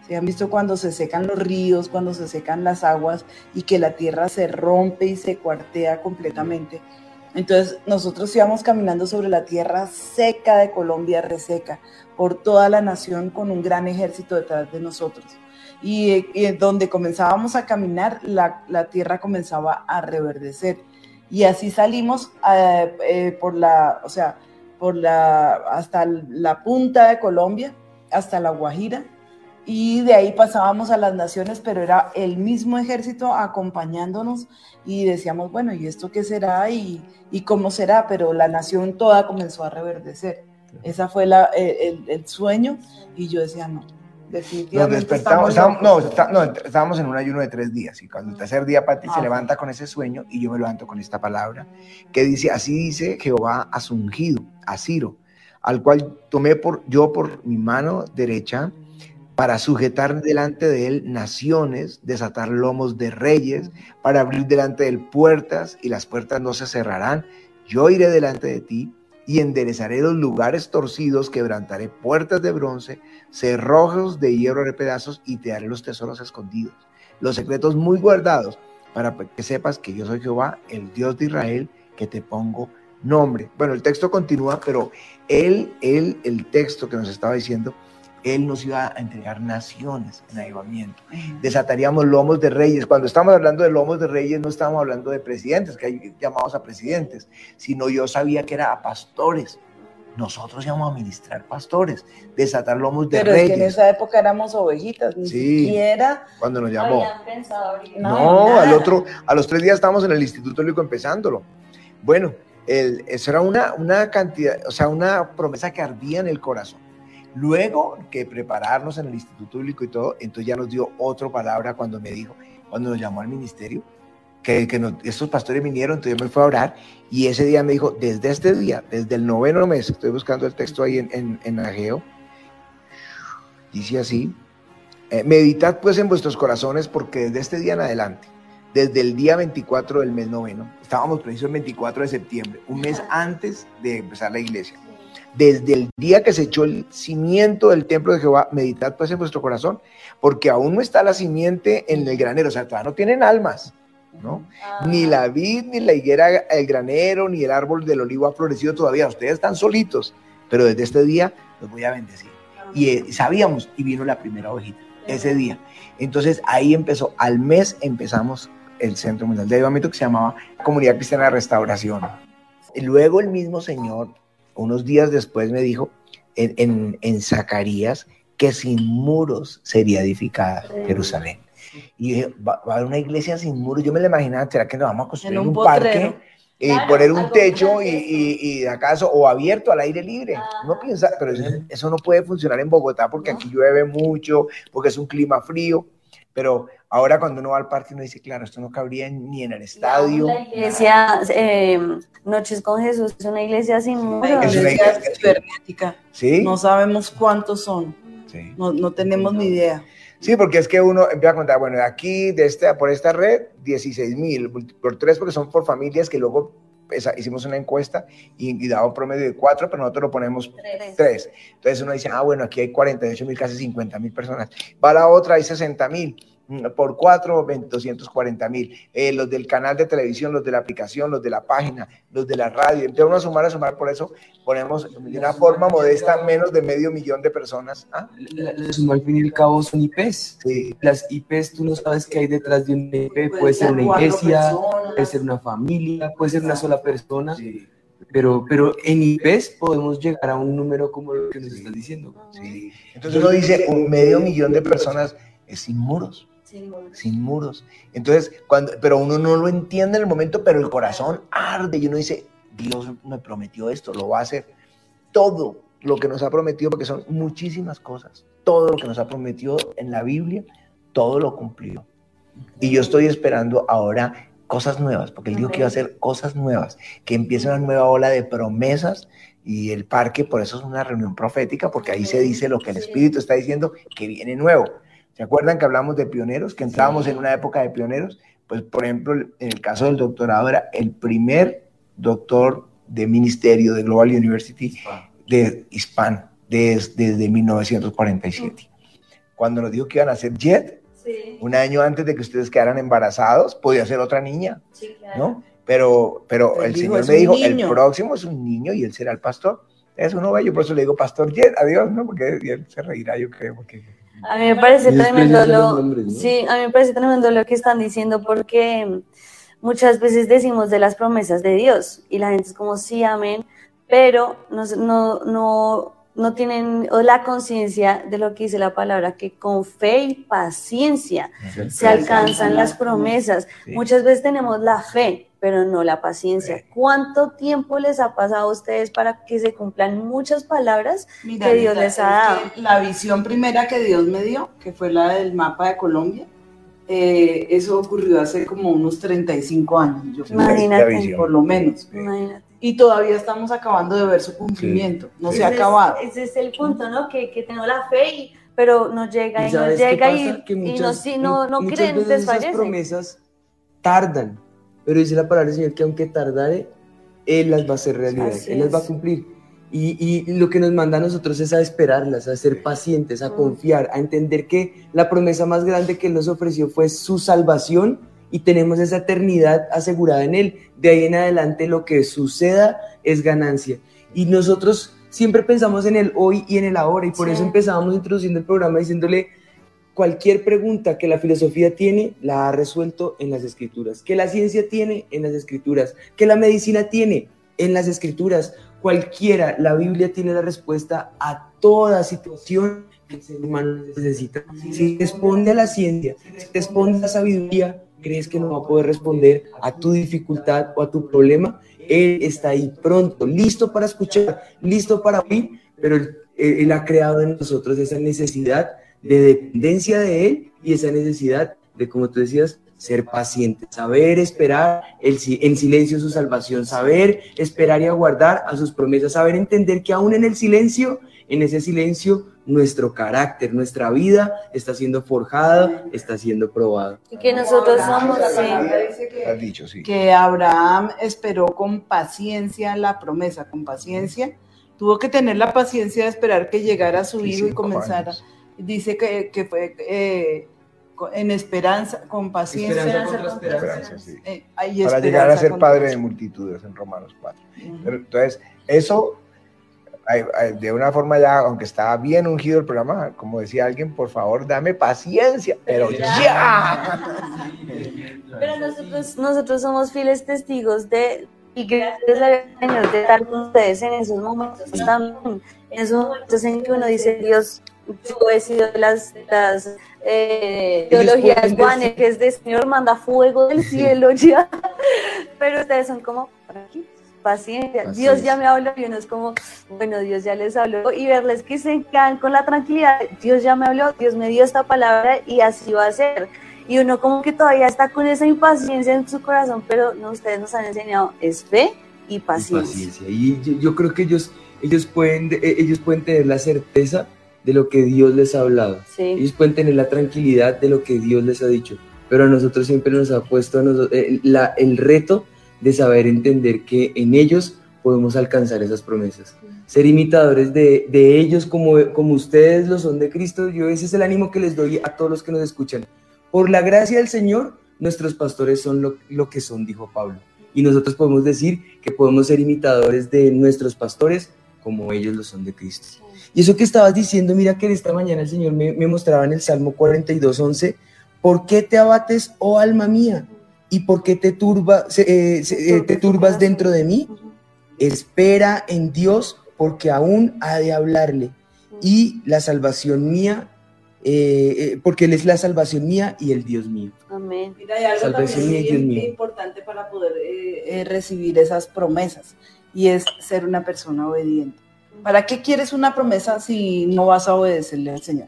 Se han visto cuando se secan los ríos, cuando se secan las aguas y que la tierra se rompe y se cuartea completamente. Entonces nosotros íbamos caminando sobre la tierra seca de Colombia, reseca, por toda la nación con un gran ejército detrás de nosotros. Y, donde comenzábamos a caminar, la, tierra comenzaba a reverdecer. Y así salimos eh, eh, por la, o sea, por la, hasta la punta de Colombia, hasta la Guajira, y de ahí pasábamos a las naciones, pero era el mismo ejército acompañándonos y decíamos, bueno, ¿y esto qué será y, y cómo será? Pero la nación toda comenzó a reverdecer. Esa fue la, el, el, sueño y yo decía, no, definitivamente. Nos despertamos, estábamos, no, no, estábamos en un ayuno de tres días y cuando el tercer día Pati se levanta con ese sueño y yo me levanto con esta palabra que dice, así dice Jehová a su ungido, a Ciro, al cual tomé por, yo por mi mano derecha para sujetar delante de él naciones, desatar lomos de reyes, para abrir delante de él puertas y las puertas no se cerrarán. Yo iré delante de ti y enderezaré los lugares torcidos, quebrantaré puertas de bronce, cerrojos de hierro de pedazos y te daré los tesoros escondidos, los secretos muy guardados, para que sepas que yo soy Jehová, el Dios de Israel, que te pongo nombre. Bueno, el texto continúa, pero él, él, el texto que nos estaba diciendo, Él nos iba a entregar naciones en avivamiento. Desataríamos lomos de reyes. Cuando estamos hablando de lomos de reyes, no estamos hablando de presidentes, que hay llamados a presidentes, sino yo sabía que era a pastores. Nosotros íbamos a ministrar pastores, desatar lomos de Pero reyes. es que en esa época éramos ovejitas, ni Sí. siquiera. Cuando nos llamó. Pensado. No, No, al otro, a los tres días estábamos en el Instituto Bíblico empezándolo. Bueno, el- eso era una, una cantidad, o sea, una promesa que ardía en el corazón. Luego que prepararnos en el Instituto Bíblico y todo, entonces ya nos dio otra palabra cuando me dijo, cuando nos llamó al ministerio, que, que estos pastores vinieron, entonces yo me fui a orar y ese día me dijo, desde este día, desde el noveno mes, estoy buscando el texto ahí en, en, en Ageo, dice así, eh, meditad pues en vuestros corazones porque desde este día en adelante, desde el día 24 del mes noveno, estábamos precisos el 24 de septiembre, un mes antes de empezar la iglesia. Desde el día que se echó el cimiento del templo de Jehová, meditad pues en vuestro corazón, porque aún no está la simiente en el granero, o sea, todavía no tienen almas, ¿no? Ah. Ni la vid, ni la higuera, el granero, ni el árbol del olivo ha florecido todavía. Ustedes están solitos, pero desde este día los voy a bendecir. Y eh, sabíamos, y vino la primera ovejita ese día. Entonces ahí empezó, al mes empezamos el Centro Mundial de Avivamiento que se llamaba Comunidad Cristiana de Restauración. Y luego el mismo Señor, unos días después, me dijo en, en, en Zacarías que sin muros sería edificada Jerusalén. Y dije, va, va a haber una iglesia sin muros. Yo me la imaginaba, ¿será que nos vamos a construir un parque? Y Claro, poner un techo y, y, y acaso, o abierto al aire libre. Ah. No piensa, pero eso, eso no puede funcionar en Bogotá porque aquí llueve mucho, porque es un clima frío. Pero ahora cuando uno va al parque uno dice, claro, esto no cabría ni en el estadio. La iglesia eh, Noches con Jesús es una iglesia sin muros. Una Es una iglesia cibernética. ¿Sí? No sabemos cuántos son. Sí. No, no tenemos ni idea. Sí, porque es que uno empieza a contar, bueno, de aquí, de esta, por esta red, 16 mil, por tres, porque son por familias que luego esa- hicimos una encuesta y, y daba un promedio de cuatro, pero nosotros lo ponemos Tres. tres. Entonces uno dice, ah, bueno, aquí hay 48 mil, casi 50 mil personas. Va la otra, hay 60 mil. Por cuatro, 240 mil. Eh, los del canal de televisión, los de la aplicación, los de la página, los de la radio. Entonces uno a sumar, a sumar, por eso ponemos de una forma modesta menos de medio millón de personas. ¿Ah? La, la suma al fin y al cabo son IPs. Sí, Las IPs tú no sabes qué hay detrás de un IP. Puede ser una iglesia, personas. puede ser una familia, puede ser una sola persona. sí, Pero, pero en IPs podemos llegar a un número como lo que nos estás diciendo. sí. Entonces uno dice, un medio millón de personas es sin muros. Sin muros. sin muros. Entonces, cuando, pero uno no lo entiende en el momento, pero el corazón arde y uno dice, Dios me prometió esto, lo va a hacer. Todo lo que nos ha prometido, porque son muchísimas cosas, todo lo que nos ha prometido en la Biblia, todo lo cumplió. Y yo estoy esperando ahora cosas nuevas, porque él dijo que iba a hacer cosas nuevas, que empiece una nueva ola de promesas y el parque, por eso es una reunión profética, porque ahí se dice lo que el Espíritu está diciendo que viene nuevo. ¿Se acuerdan que hablamos de pioneros, que entrábamos en una época de pioneros? Pues, por ejemplo, en el caso del doctorado era el primer doctor de ministerio de Global University de Hispan des- desde 1947. Cuando nos dijo que iban a hacer JET, Sí, un año antes de que ustedes quedaran embarazados, podía ser otra niña, sí, claro. ¿no? Pero, pero Él el dijo, Señor "Es me dijo, niño". el próximo es un niño y él será el pastor. Es uno bello, por eso le digo pastor Jet, adiós, ¿no? Porque él se reirá, yo creo, porque... A mí me parece tremendo lo, nombres, ¿no? sí, a mí me parece tremendo lo que están diciendo porque muchas veces decimos de las promesas de Dios y la gente es como sí, amén, pero no, no, no, no tienen la conciencia de lo que dice la palabra, que con fe y paciencia se alcanzan las promesas. Sí. Muchas veces tenemos la fe, pero no la paciencia. ¿Cuánto tiempo les ha pasado a ustedes para que se cumplan muchas palabras Mira, que Dios Anita, les ha dado? La visión primera que Dios me dio, que fue la del mapa de Colombia, eh, eso ocurrió hace como unos 35 años, yo Imagínate. Por lo menos. Imagínate. Y todavía estamos acabando de ver su cumplimiento, no Sí. se ha Ese es- acabado. Ese es el punto, ¿no? Que, que tenemos la fe, y, pero nos llega y, nos sabes qué llega y, Que y muchas- no, no, no muchas creen, veces esas promesas tardan, pero dice la palabra del Señor que aunque tardare, Él las va a hacer realidad, Así Él las va a cumplir. Y, y lo que nos manda a nosotros es a esperarlas, a ser pacientes, a confiar, a entender que la promesa más grande que Él nos ofreció fue su salvación y tenemos esa eternidad asegurada en Él. De ahí en adelante lo que suceda es ganancia. Y nosotros siempre pensamos en el hoy y en el ahora y por eso empezábamos introduciendo el programa diciéndole cualquier pregunta que la filosofía tiene, la ha resuelto en las escrituras, que la ciencia tiene en las escrituras, que la medicina tiene en las escrituras, cualquiera, la Biblia tiene la respuesta a toda situación que el ser humano necesita. Si responde a la ciencia, si responde a la sabiduría, crees que no va a poder responder a tu dificultad o a tu problema, Él está ahí pronto, listo para escuchar, listo para oír, pero Él, ha creado en nosotros esa necesidad de dependencia de Él y esa necesidad de, como tú decías, ser paciente, saber esperar el, en silencio su salvación, saber esperar y aguardar a sus promesas, saber entender que aún en el silencio, en ese silencio, nuestro carácter, nuestra vida está siendo forjada, está siendo probada. Y que nosotros somos, sí. que Abraham esperó con paciencia la promesa, con paciencia. Tuvo que tener la paciencia de esperar que llegara su hijo y comenzara. Dice que, que fue eh, en esperanza, con paciencia. Eh, Para llegar a ser padre de multitudes en Romanos 4. entonces, eso de una forma ya, aunque estaba bien ungido el programa, como decía alguien, por favor, dame paciencia, pero ya. Pero nosotros, nosotros somos fieles testigos de, y gracias al Señor de estar con ustedes en esos momentos también, en esos momentos en que uno dice, Dios, yo he sido las, las eh, teologías es de Señor, manda fuego del cielo ya, pero ustedes son como, paciencia. Dios ya me habló y uno es como, bueno, Dios ya les habló y verles que se quedan con la tranquilidad, Dios ya me habló, Dios me dio esta palabra y así va a ser. Y uno como que todavía está con esa impaciencia en su corazón, pero no, ustedes nos han enseñado es fe y paciencia. Y yo, creo que ellos, ellos, pueden, ellos pueden tener la certeza de lo que Dios les ha hablado. Ellos pueden tener la tranquilidad de lo que Dios les ha dicho. Pero a nosotros siempre nos ha puesto eh, la, el reto de saber entender que en ellos podemos alcanzar esas promesas. Ser imitadores de, ellos como, como ustedes lo son de Cristo, yo ese es el ánimo que les doy a todos los que nos escuchan. Por la gracia del Señor, nuestros pastores son lo, lo que son, dijo Pablo. Y nosotros podemos decir que podemos ser imitadores de nuestros pastores como ellos lo son de Cristo. Y eso que estabas diciendo, mira que esta mañana el Señor me, me mostraba en el Salmo 42, 11, ¿por qué te abates, oh alma mía? ¿Y por qué te, turba, eh, eh, te turbas dentro de mí? Espera en Dios porque aún ha de hablarle. Y la salvación mía, eh, porque Él es la salvación mía y el Dios mío. Amén. Mira, hay algo salvación mía y Dios mío. importante para poder recibir esas promesas y es ser una persona obediente. ¿Para qué quieres una promesa si no vas a obedecerle al Señor?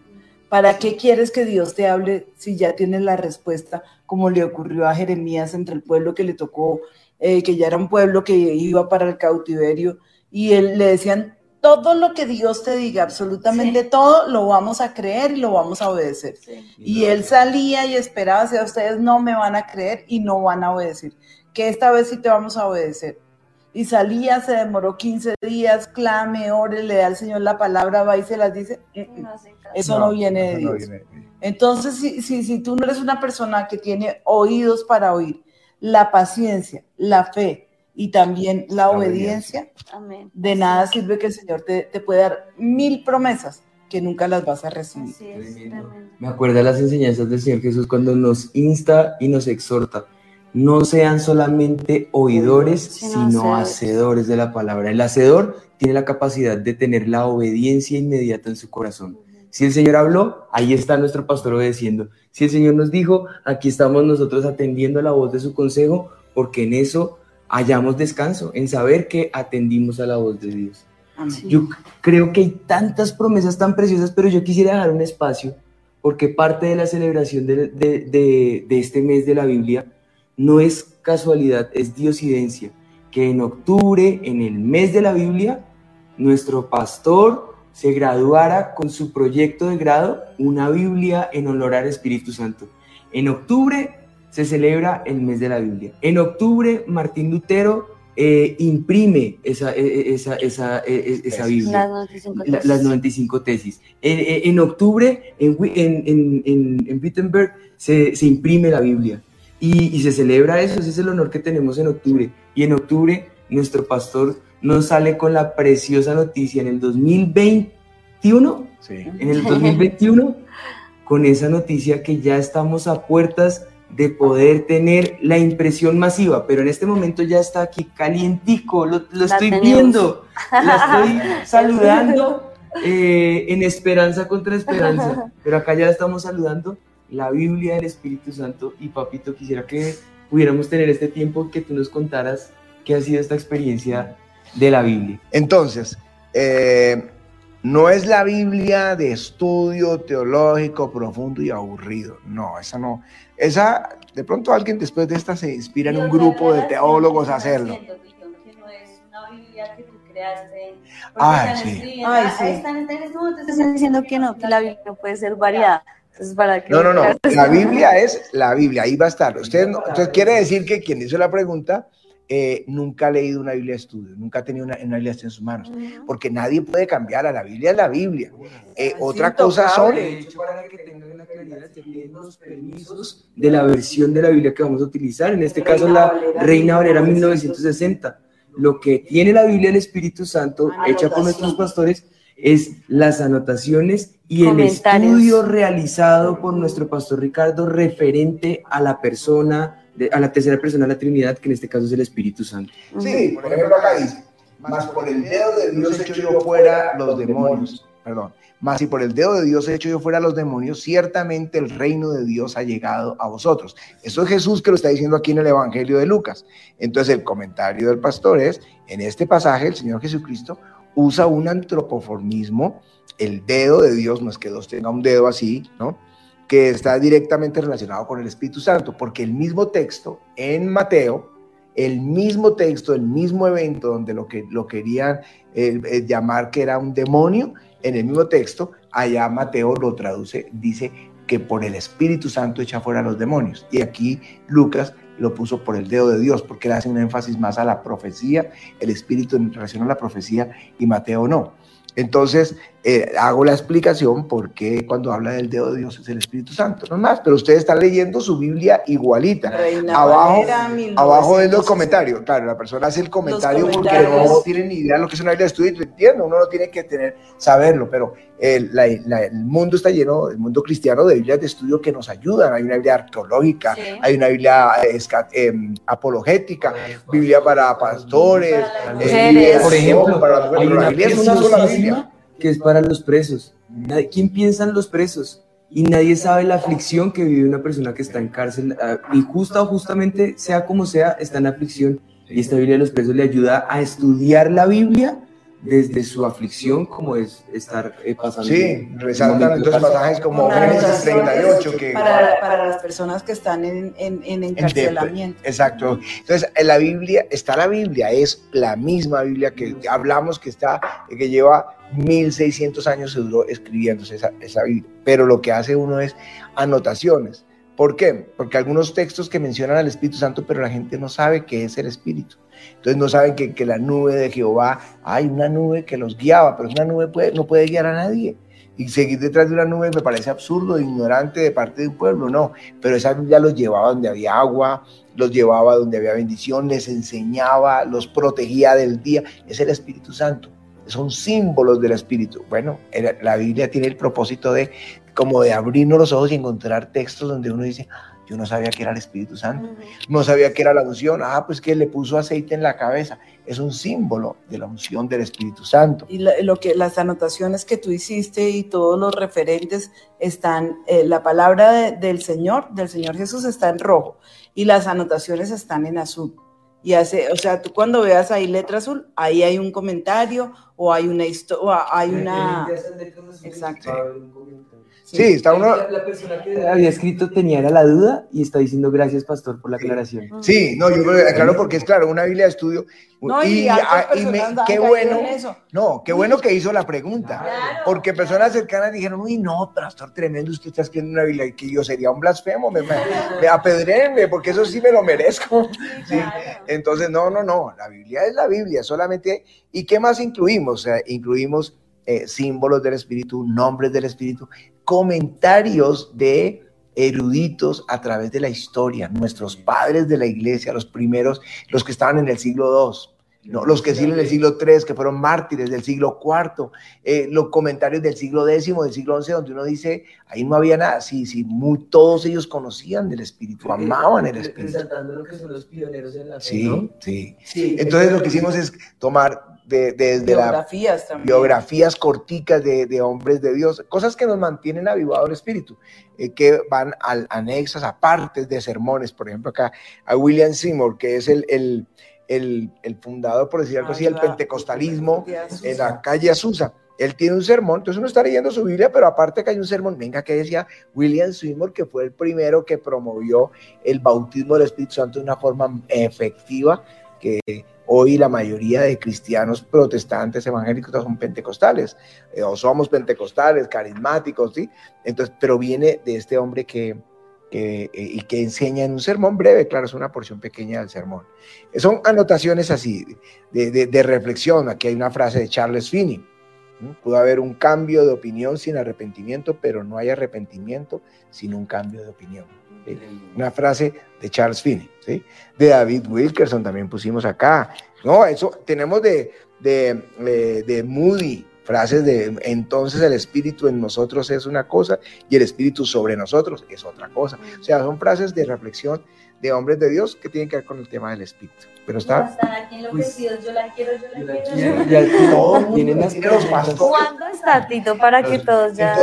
¿Para qué quieres que Dios te hable si ya tienes la respuesta, como le ocurrió a Jeremías entre el pueblo que le tocó, eh, que ya era un pueblo que iba para el cautiverio, y él le decían, todo lo que Dios te diga, absolutamente todo, lo vamos a creer y lo vamos a obedecer. Y él salía y esperaba, si a ustedes no me van a creer y no van a obedecer, que esta vez sí te vamos a obedecer y salía, se demoró 15 días, clame, ore, le da al Señor la palabra, va y se las dice. Eso no, viene de Dios. Entonces, si, si, si tú no eres una persona que tiene oídos para oír, la paciencia, la fe y también la, obediencia, de nada sirve que el Señor te, te pueda dar mil promesas que nunca las vas a recibir. Me acuerdo de las enseñanzas del Señor Jesús cuando nos insta y nos exhorta no sean solamente oidores, sino, hacedores de la palabra. El hacedor tiene la capacidad de tener la obediencia inmediata en su corazón. Si el Señor habló, ahí está nuestro pastor obedeciendo. Si el Señor nos dijo, aquí estamos nosotros atendiendo a la voz de su consejo, porque en eso hallamos descanso, en saber que atendimos a la voz de Dios. Yo creo que hay tantas promesas tan preciosas, pero yo quisiera dejar un espacio, porque parte de la celebración de, de este mes de la Biblia no es casualidad, es diosidencia, que en octubre, en el mes de la Biblia, nuestro pastor se graduara con su proyecto de grado, una Biblia en honor al Espíritu Santo. En octubre se celebra el mes de la Biblia. En octubre, Martín Lutero eh, imprime esa, e, e, esa, esa, e, esa Biblia. Las 95 tesis. En, octubre, en, en, en Wittenberg, se, se imprime la Biblia. Y, se celebra eso, ese es el honor que tenemos en octubre. Y en octubre nuestro pastor nos sale con la preciosa noticia en el 2021, sí. en el 2021, con esa noticia que ya estamos a puertas de poder tener la impresión masiva, pero en este momento ya está aquí calientico, lo, estoy viendo, la estoy saludando eh, en esperanza contra esperanza, pero acá ya estamos saludando la Biblia del Espíritu Santo y papito, quisiera que pudiéramos tener este tiempo que tú nos contaras qué ha sido esta experiencia de la Biblia. Entonces, eh, no es la Biblia de estudio teológico profundo y aburrido, no, esa no, esa, de pronto alguien después de esta se inspira en un grupo de teólogos a hacerlo. Ay, sí. Ay, sí. Están, están diciendo que no, que la Biblia no puede ser variada. No, no, no. La Biblia es la Biblia, ahí va a estar. Usted, entonces quiere decir que quien hizo la pregunta eh, nunca ha leído una Biblia de estudio, nunca ha tenido una, una Biblia en sus manos, porque nadie puede cambiar a la Biblia, es la Biblia. Eh, otra cosa son... para que tengan la claridad, los permisos de la versión de la Biblia que vamos a utilizar, en este caso la Reina Valera 1960. Lo que tiene la Biblia del Espíritu Santo, hecha por nuestros pastores, es las anotaciones y el estudio realizado por nuestro pastor Ricardo referente a la persona a la tercera persona de la Trinidad, que en este caso es el Espíritu Santo. Sí, por ejemplo acá dice, más por el dedo de Dios hecho yo fuera los demonios, perdón, más si por el dedo de Dios hecho yo fuera los demonios, ciertamente el reino de Dios ha llegado a vosotros. Eso es Jesús que lo está diciendo aquí en el Evangelio de Lucas. Entonces el comentario del pastor es, en este pasaje el Señor Jesucristo usa un antropoformismo, el dedo de Dios, no es que Dios tenga un dedo así, ¿no? que está directamente relacionado con el Espíritu Santo, porque el mismo texto en Mateo, el mismo texto, el mismo evento donde lo que lo querían eh, eh, llamar que era un demonio, en el mismo texto, allá Mateo lo traduce, dice que por el Espíritu Santo echa fuera a los demonios. Y aquí Lucas lo puso por el dedo de Dios, porque le hace un énfasis más a la profecía, el Espíritu en relación a la profecía y Mateo no. Entonces, eh, hago la explicación porque cuando habla del dedo de Dios es el Espíritu Santo, no más, pero ustedes están leyendo su Biblia igualita. abajo, abajo de los comentarios, claro, la persona hace el comentario porque no tiene ni idea de lo que es una Biblia de estudio lo entiendo, uno no tiene que tener, saberlo, pero el, mundo está lleno, el mundo cristiano, de Biblias de estudio que nos ayudan. Hay una Biblia arqueológica, hay una Biblia em, apologética, Biblia para pastores, eh, por ejemplo, para, la Biblia es una sola Biblia que es para los presos. ¿Quién piensa en los presos? Y nadie sabe la aflicción que vive una persona que está en cárcel, ah, y justa o justamente, sea como sea, está en aflicción. Y esta Biblia de los presos le ayuda a estudiar la Biblia desde su aflicción, como es estar eh, pasando. Sí, resaltan entonces pasajes como Génesis 38. Que, para, para, las personas que están en, en, en encarcelamiento. Exacto. Entonces, en la Biblia, está la Biblia, es la misma Biblia que hablamos que está, que lleva 1600 años se duró escribiéndose esa, esa Biblia. Pero lo que hace uno es anotaciones. ¿Por qué? Porque algunos textos que mencionan al Espíritu Santo, pero la gente no sabe qué es el Espíritu. Entonces no saben que, la nube de Jehová, hay una nube que los guiaba, pero una nube no puede guiar a nadie. Y seguir detrás de una nube me parece absurdo, ignorante de parte de un pueblo, no. Pero esa ya los llevaba donde había agua, los llevaba donde había bendición, les enseñaba, los protegía del día. Es el Espíritu Santo son símbolos del Espíritu. Bueno, la Biblia tiene el propósito de como de abrirnos los ojos y encontrar textos donde uno dice, yo no sabía que era el Espíritu Santo, no sabía que era la unción, ah, pues que le puso aceite en la cabeza, es un símbolo de la unción del Espíritu Santo. Y lo, que las anotaciones que tú hiciste y todos los referentes están, eh, la palabra del Señor, del Señor Jesús está en rojo y las anotaciones están en azul. Y hace, o sea, tú cuando veas ahí letra azul, ahí hay un comentario o hay una historia, hay una... Exacto. Sí, está uno. La, persona que había escrito tenía la duda y está diciendo gracias, pastor, por la aclaración. Sí, no, yo claro, porque es claro, una Biblia de estudio. No, y, y, qué bueno, no, qué bueno que hizo la pregunta, porque personas cercanas dijeron, uy, no, pastor, tremendo, usted está escribiendo una Biblia y que yo sería un blasfemo, me, me, porque eso sí me lo merezco. Sí. Entonces, no, no, no, la Biblia es la Biblia, solamente, ¿y qué más incluimos? O sea, incluimos eh, símbolos del Espíritu, nombres del Espíritu, comentarios de eruditos a través de la historia, nuestros padres de la iglesia, los primeros, los que estaban en el siglo II, ¿no? los que siguen el siglo III, que fueron mártires del siglo IV, eh, los comentarios del siglo X, del siglo XI, donde uno dice, ahí no había nada, sí, sí, muy, todos ellos conocían del Espíritu, amaban el Espíritu. Resaltando lo que son los pioneros en la fe, sí, sí, sí. Entonces lo que hicimos es tomar desde biografías la, biografías corticas de, hombres de Dios, cosas que nos mantienen avivado el espíritu, eh, que van al, anexas a partes de sermones, por ejemplo acá a William Seymour, que es el, el, el, el fundador, por decir algo así, del pentecostalismo en la calle Azusa. Él tiene un sermón, entonces uno está leyendo su Biblia, pero aparte que hay un sermón, venga, que decía William Seymour, que fue el primero que promovió el bautismo del Espíritu Santo de una forma efectiva, que Hoy la mayoría de cristianos protestantes evangélicos son pentecostales, eh, o somos pentecostales, carismáticos, ¿sí? Entonces, pero viene de este hombre que, eh, y que enseña en un sermón breve, claro, es una porción pequeña del sermón. Son anotaciones así, de, de reflexión. Aquí hay una frase de Charles Finney. Pudo haber un cambio de opinión sin arrepentimiento, pero no hay arrepentimiento sin un cambio de opinión. Una frase de Charles Finney, ¿sí? De David Wilkerson también pusimos acá. No, eso tenemos de, de, eh, de Moody, frases de entonces el espíritu en nosotros es una cosa y el espíritu sobre nosotros es otra cosa. O sea, son frases de reflexión de hombres de Dios que tienen que ver con el tema del espíritu. Pero está. Pues, yo la quiero, yo la quiero. Ya, todos tienen los pastores. ¿Cuándo está Tito para que todos ya?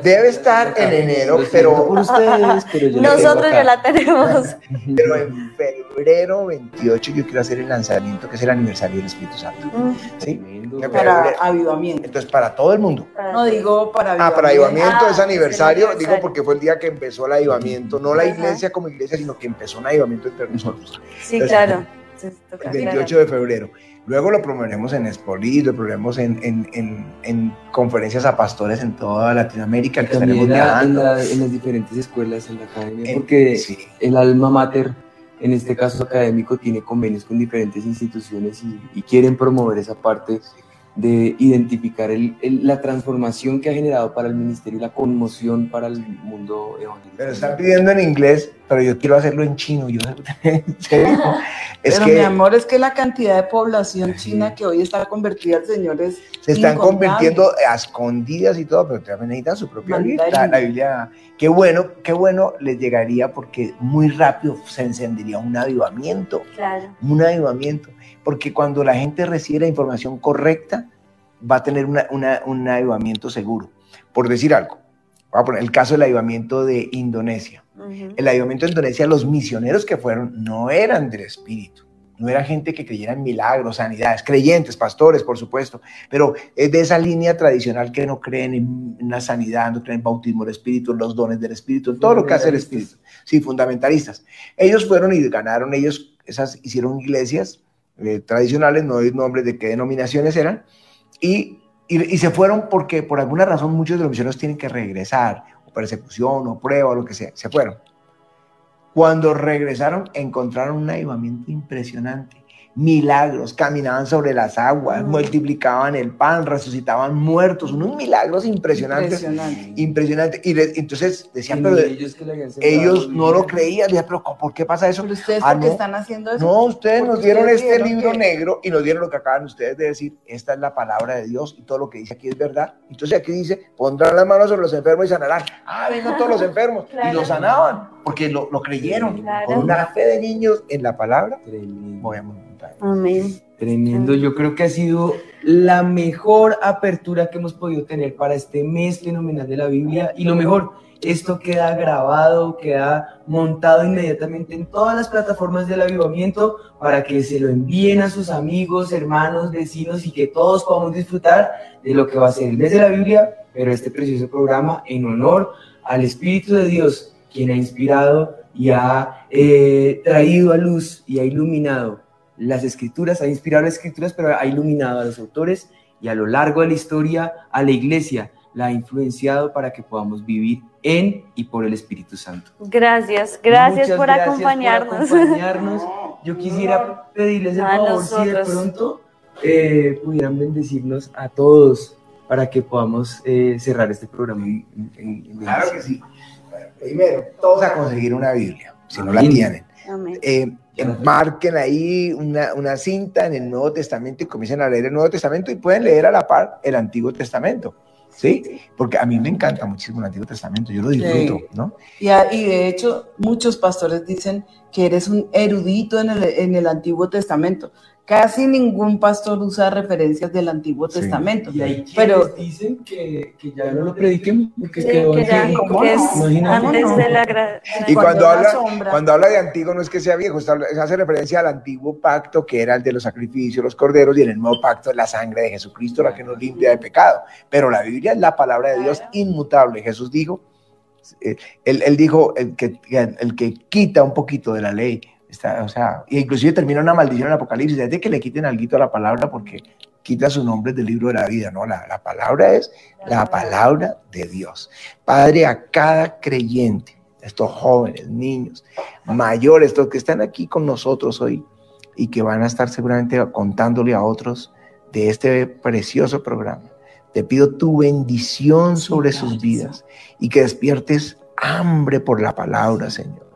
Debe estar en enero, pero, nosotros ya la tenemos. Pero en febrero 28 yo quiero hacer el lanzamiento, que es el aniversario del Espíritu Santo. Mm. ¿Sí? Para avivamiento. Entonces, para todo el mundo. No digo para avivamiento. Ah, para avivamiento es ah, aniversario, digo porque fue el día que empezó el avivamiento, no la iglesia como iglesia, sino que empezó un avivamiento entre nosotros. Sí, claro. El 28 de febrero. Luego lo promoveremos en Espolit, lo promoveremos en, en, en, conferencias a pastores en toda Latinoamérica. También en, las diferentes escuelas, en la academia, porque el alma mater, en este caso académico, tiene convenios con diferentes instituciones y, y quieren promover esa parte de identificar el, la transformación que ha generado para el ministerio y la conmoción para el mundo evangélico. Pero están pidiendo en inglés, pero yo quiero hacerlo en chino. Yo, es pero mi amor, es que la cantidad de población china que hoy está convertida al Señor es Se están convirtiendo a escondidas y todo, pero también necesitan su propia Biblia. La, Biblia, qué bueno, qué bueno les llegaría porque muy rápido se encendería un avivamiento. Claro. Un avivamiento porque cuando la gente recibe la información correcta, va a tener un avivamiento seguro. Por decir algo, voy a poner el caso del avivamiento de Indonesia. El avivamiento de Indonesia, los misioneros que fueron no eran del Espíritu, no era gente que creyera en milagros, sanidades, creyentes, pastores, por supuesto, pero es de esa línea tradicional que no creen en una sanidad, no creen en bautismo del Espíritu, en los dones del Espíritu, en todo lo que hace el Espíritu. Sí, fundamentalistas. Ellos fueron y ganaron, ellos esas, hicieron iglesias eh, tradicionales, no hay nombres de qué denominaciones eran, y, y, se fueron porque por alguna razón muchos de los misioneros tienen que regresar, o persecución, o prueba, o lo que sea, se fueron. Cuando regresaron encontraron un avivamiento impresionante milagros, caminaban sobre las aguas, multiplicaban el pan, resucitaban muertos, unos milagros impresionantes. Impresionante. Y entonces decían, pero ellos, no lo creían, decían, pero ¿por qué pasa eso? ustedes ah, no. están haciendo eso? No, ustedes nos dieron este libro negro y nos dieron lo que acaban ustedes de decir, esta es la palabra de Dios y todo lo que dice aquí es verdad. Entonces aquí dice, pondrán las manos sobre los enfermos y sanarán. Ah, vengan todos los enfermos y los sanaban porque lo, creyeron con una fe de niños en la palabra. Movemos Amén. Tremendo, yo creo que ha sido la mejor apertura que hemos podido tener para este mes fenomenal de la Biblia. Y lo mejor, esto queda grabado, queda montado inmediatamente en todas las plataformas del avivamiento para que se lo envíen a sus amigos, hermanos, vecinos y que todos podamos disfrutar de lo que va a ser el mes de la Biblia, pero este precioso programa en honor al Espíritu de Dios, quien ha inspirado y ha eh, traído a luz y ha iluminado las escrituras, ha inspirado las escrituras, pero ha iluminado a los autores y a lo largo de la historia a la iglesia, la ha influenciado para que podamos vivir en y por el Espíritu Santo. Gracias, gracias, por, acompañarnos. Yo quisiera pedirles el favor si de pronto eh, pudieran bendecirnos a todos para que podamos eh, cerrar este programa. claro que sí. Primero, todos a conseguir una Biblia, si no la tienen. Amén. Eh, marquen ahí una, una, cinta en el Nuevo Testamento y comiencen a leer el Nuevo Testamento y pueden leer a la par el Antiguo Testamento. ¿Sí? Porque a mí me encanta muchísimo el Antiguo Testamento, yo lo disfruto, ¿no? Y, y, de hecho, muchos pastores dicen que eres un erudito en el, en el Antiguo Testamento. Casi ningún pastor usa referencias del Antiguo Testamento. Y hay pero dicen que, que, ya no lo prediquemos porque quedó que ya, antes de la Y cuando, habla, cuando habla de antiguo no es que sea viejo, hace referencia al antiguo pacto que era el de los sacrificios, los corderos, y en el nuevo pacto la sangre de Jesucristo, la que nos limpia de pecado. Pero la Biblia es la palabra de Dios inmutable. Jesús dijo, eh, él, él dijo, el que, el que quita un poquito de la ley o sea, y inclusive termina una maldición en el Apocalipsis, de que le quiten algo a la palabra porque quita su nombre del libro de la vida, ¿no? La, la palabra es la palabra de Dios. Padre, a cada creyente, estos jóvenes, niños, mayores, estos que están aquí con nosotros hoy y que van a estar seguramente contándole a otros de este precioso programa. Te pido tu bendición sobre sus vidas y que despiertes hambre por la palabra, Señor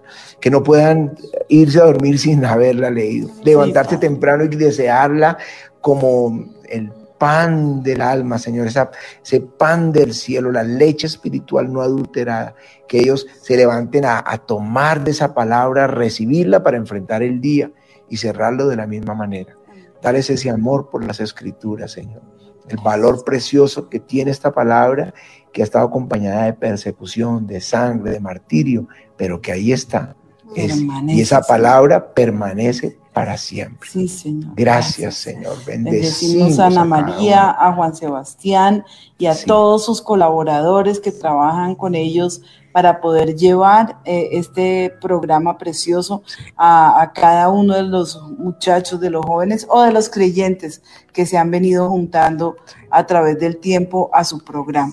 que no puedan irse a dormir sin haberla leído, levantarse temprano y desearla como el pan del alma, Señor, ese pan del cielo, la leche espiritual no adulterada, que ellos se levanten a, a tomar de esa palabra, recibirla para enfrentar el día y cerrarlo de la misma manera. Dales ese amor por las escrituras, Señor. El valor precioso que tiene esta palabra, que ha estado acompañada de persecución, de sangre, de martirio, pero que ahí está y esa palabra permanece para siempre. Sí, Señor. Gracias, Señor. Bendecimos, a Ana María, a, Juan Sebastián y a todos sus colaboradores que trabajan con ellos para poder llevar eh, este programa precioso a, a, cada uno de los muchachos, de los jóvenes o de los creyentes que se han venido juntando a través del tiempo a su programa.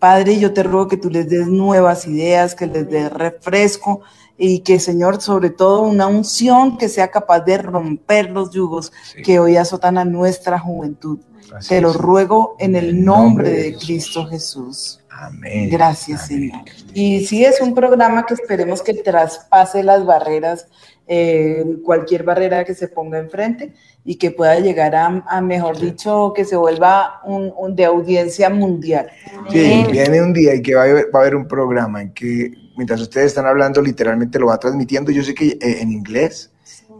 Padre, yo te ruego que tú les des nuevas ideas, que les des refresco, y que Señor, sobre todo una unción que sea capaz de romper los yugos que hoy azotan a nuestra juventud. Te lo ruego en el nombre, de, Cristo Jesús. Amén. Gracias, Señor. Y sí es un programa que esperemos que traspase las barreras, eh, cualquier barrera que se ponga enfrente y que pueda llegar a, mejor dicho, que se vuelva un, de audiencia mundial. Sí, viene un día y que va a, va a haber un programa en que mientras ustedes están hablando, literalmente lo va transmitiendo. Yo sé que eh, en inglés,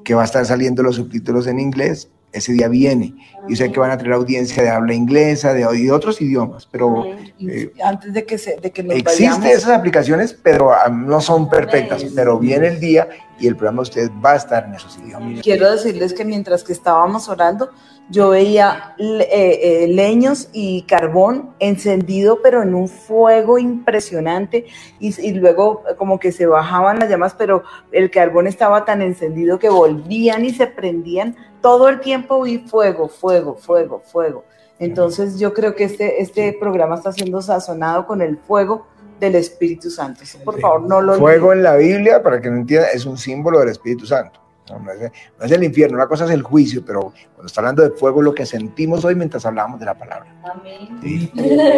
que va a estar saliendo los subtítulos en inglés, ese día viene. Y sé que van a tener audiencia de habla inglesa, de, otros idiomas, pero... Eh, antes de que, se, de que Existen esas aplicaciones, pero ah, no son perfectas, pero viene el día y el programa de ustedes va a estar en esos idiomas. Quiero decirles que mientras que estábamos orando, yo veía eh, eh, leños y carbón encendido, pero en un fuego impresionante, y, luego como que se bajaban las llamas, pero el carbón estaba tan encendido que volvían y se prendían. Todo el tiempo vi fuego, fuego, fuego, fuego. Entonces yo creo que este, este programa está siendo sazonado con el fuego del Espíritu Santo. Por favor, no lo Fuego en la Biblia, para que no entienda, es un símbolo del Espíritu Santo. No, es, el infierno, una cosa es el juicio, pero cuando está hablando de fuego, lo que sentimos hoy mientras hablamos de la palabra. Amén.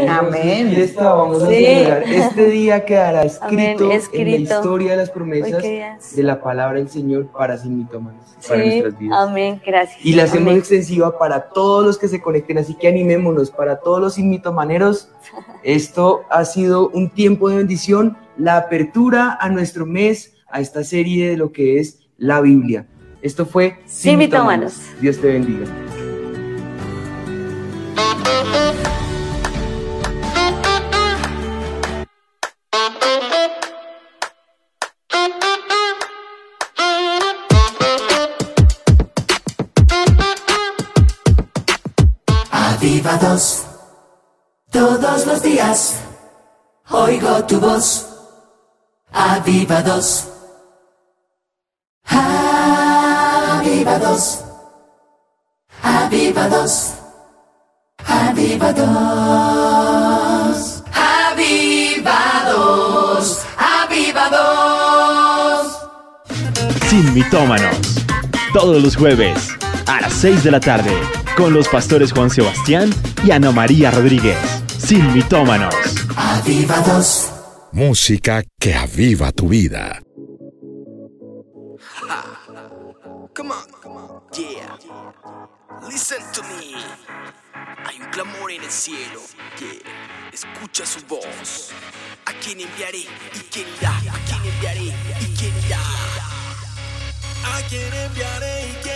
Amén. Este día quedará escrito, en la historia de las promesas de la palabra del Señor para sin mitómanos, para nuestras vidas. Amén, gracias. Y la hacemos extensiva para todos los que se conecten, así que animémonos, para todos los mitomaneros. Esto ha sido un tiempo de bendición, la apertura a nuestro mes, a esta serie de lo que es la Biblia. Esto fue Sin Mitómanos. Dios te bendiga. Avivados, todos los días, oigo tu voz. Avivados Avivados. Avivados. Avivados. Avivados. Avivados. Sin mitómanos. Todos los jueves a las 6 de la tarde con los pastores Juan Sebastián y Ana María Rodríguez. Sin mitómanos. Avivados. Música que aviva tu vida. Come on, yeah. Listen to me. Hay un clamor en el cielo. Yeah. Escucha su voz. ¿A quién enviaré y quién irá? ¿A quién enviaré y quién irá? ¿A quién enviaré y quién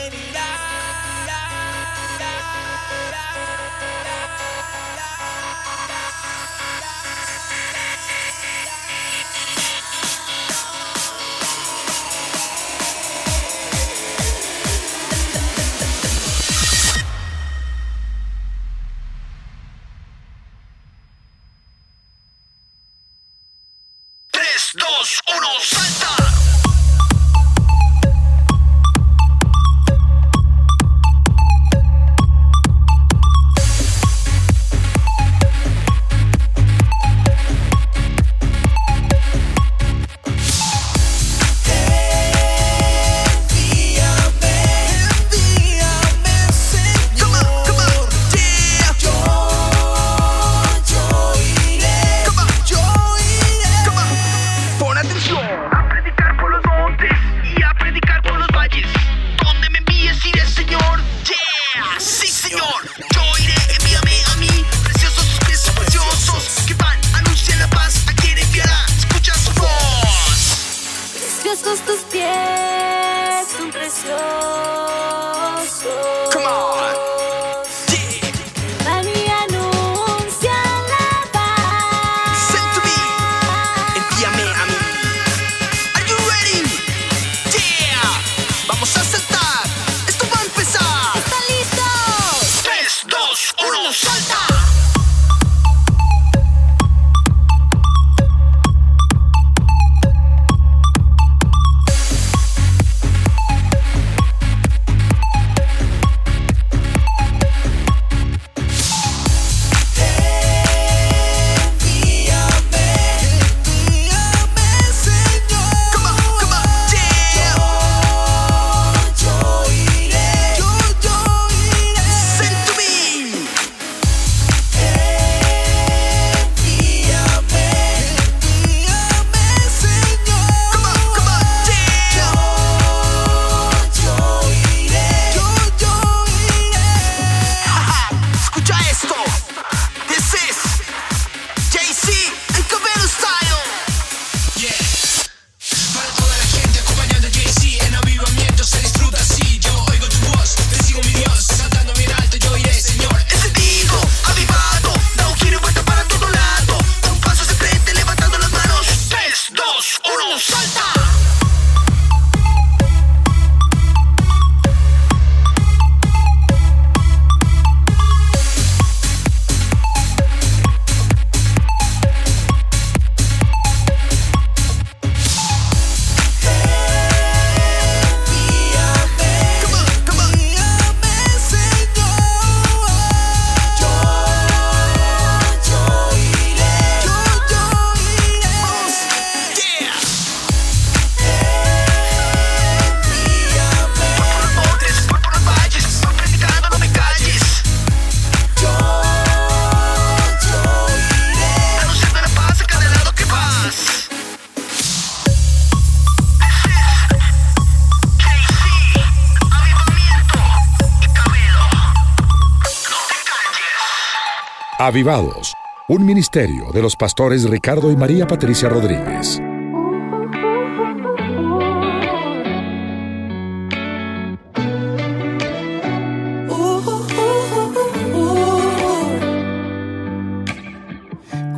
Avivados, un ministerio de los pastores Ricardo y María Patricia Rodríguez.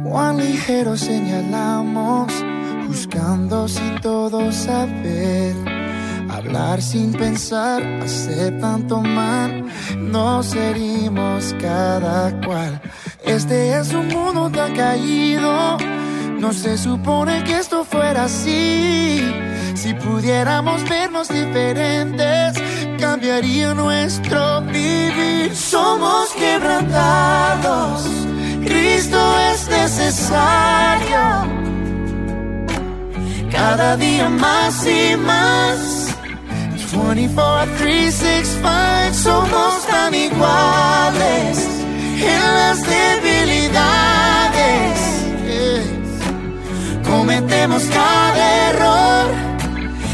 Cuán ligero señalamos, buscando sin todo saber, hablar sin pensar, hacer tanto mal, nos herimos cada cual este es un mundo tan caído. No se supone que esto fuera así. Si pudiéramos vernos diferentes, cambiaría nuestro vivir. Somos quebrantados. Cristo es necesario. Cada día más y más. 24, 3, 6, 5, somos tan iguales en las debilidades. Cometemos cada error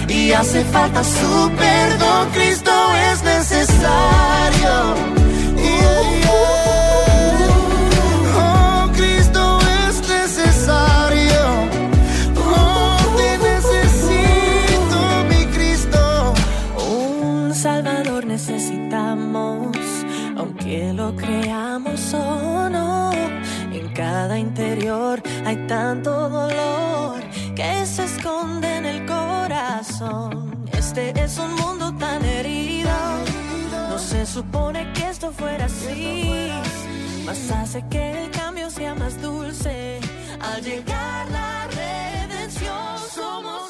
y hace falta su perdón. Cristo es necesario. Hay tanto dolor que se esconde en el corazón. Este es un mundo tan herido. No se supone que esto fuera así. Más hace que el cambio sea más dulce. Al llegar la redención, somos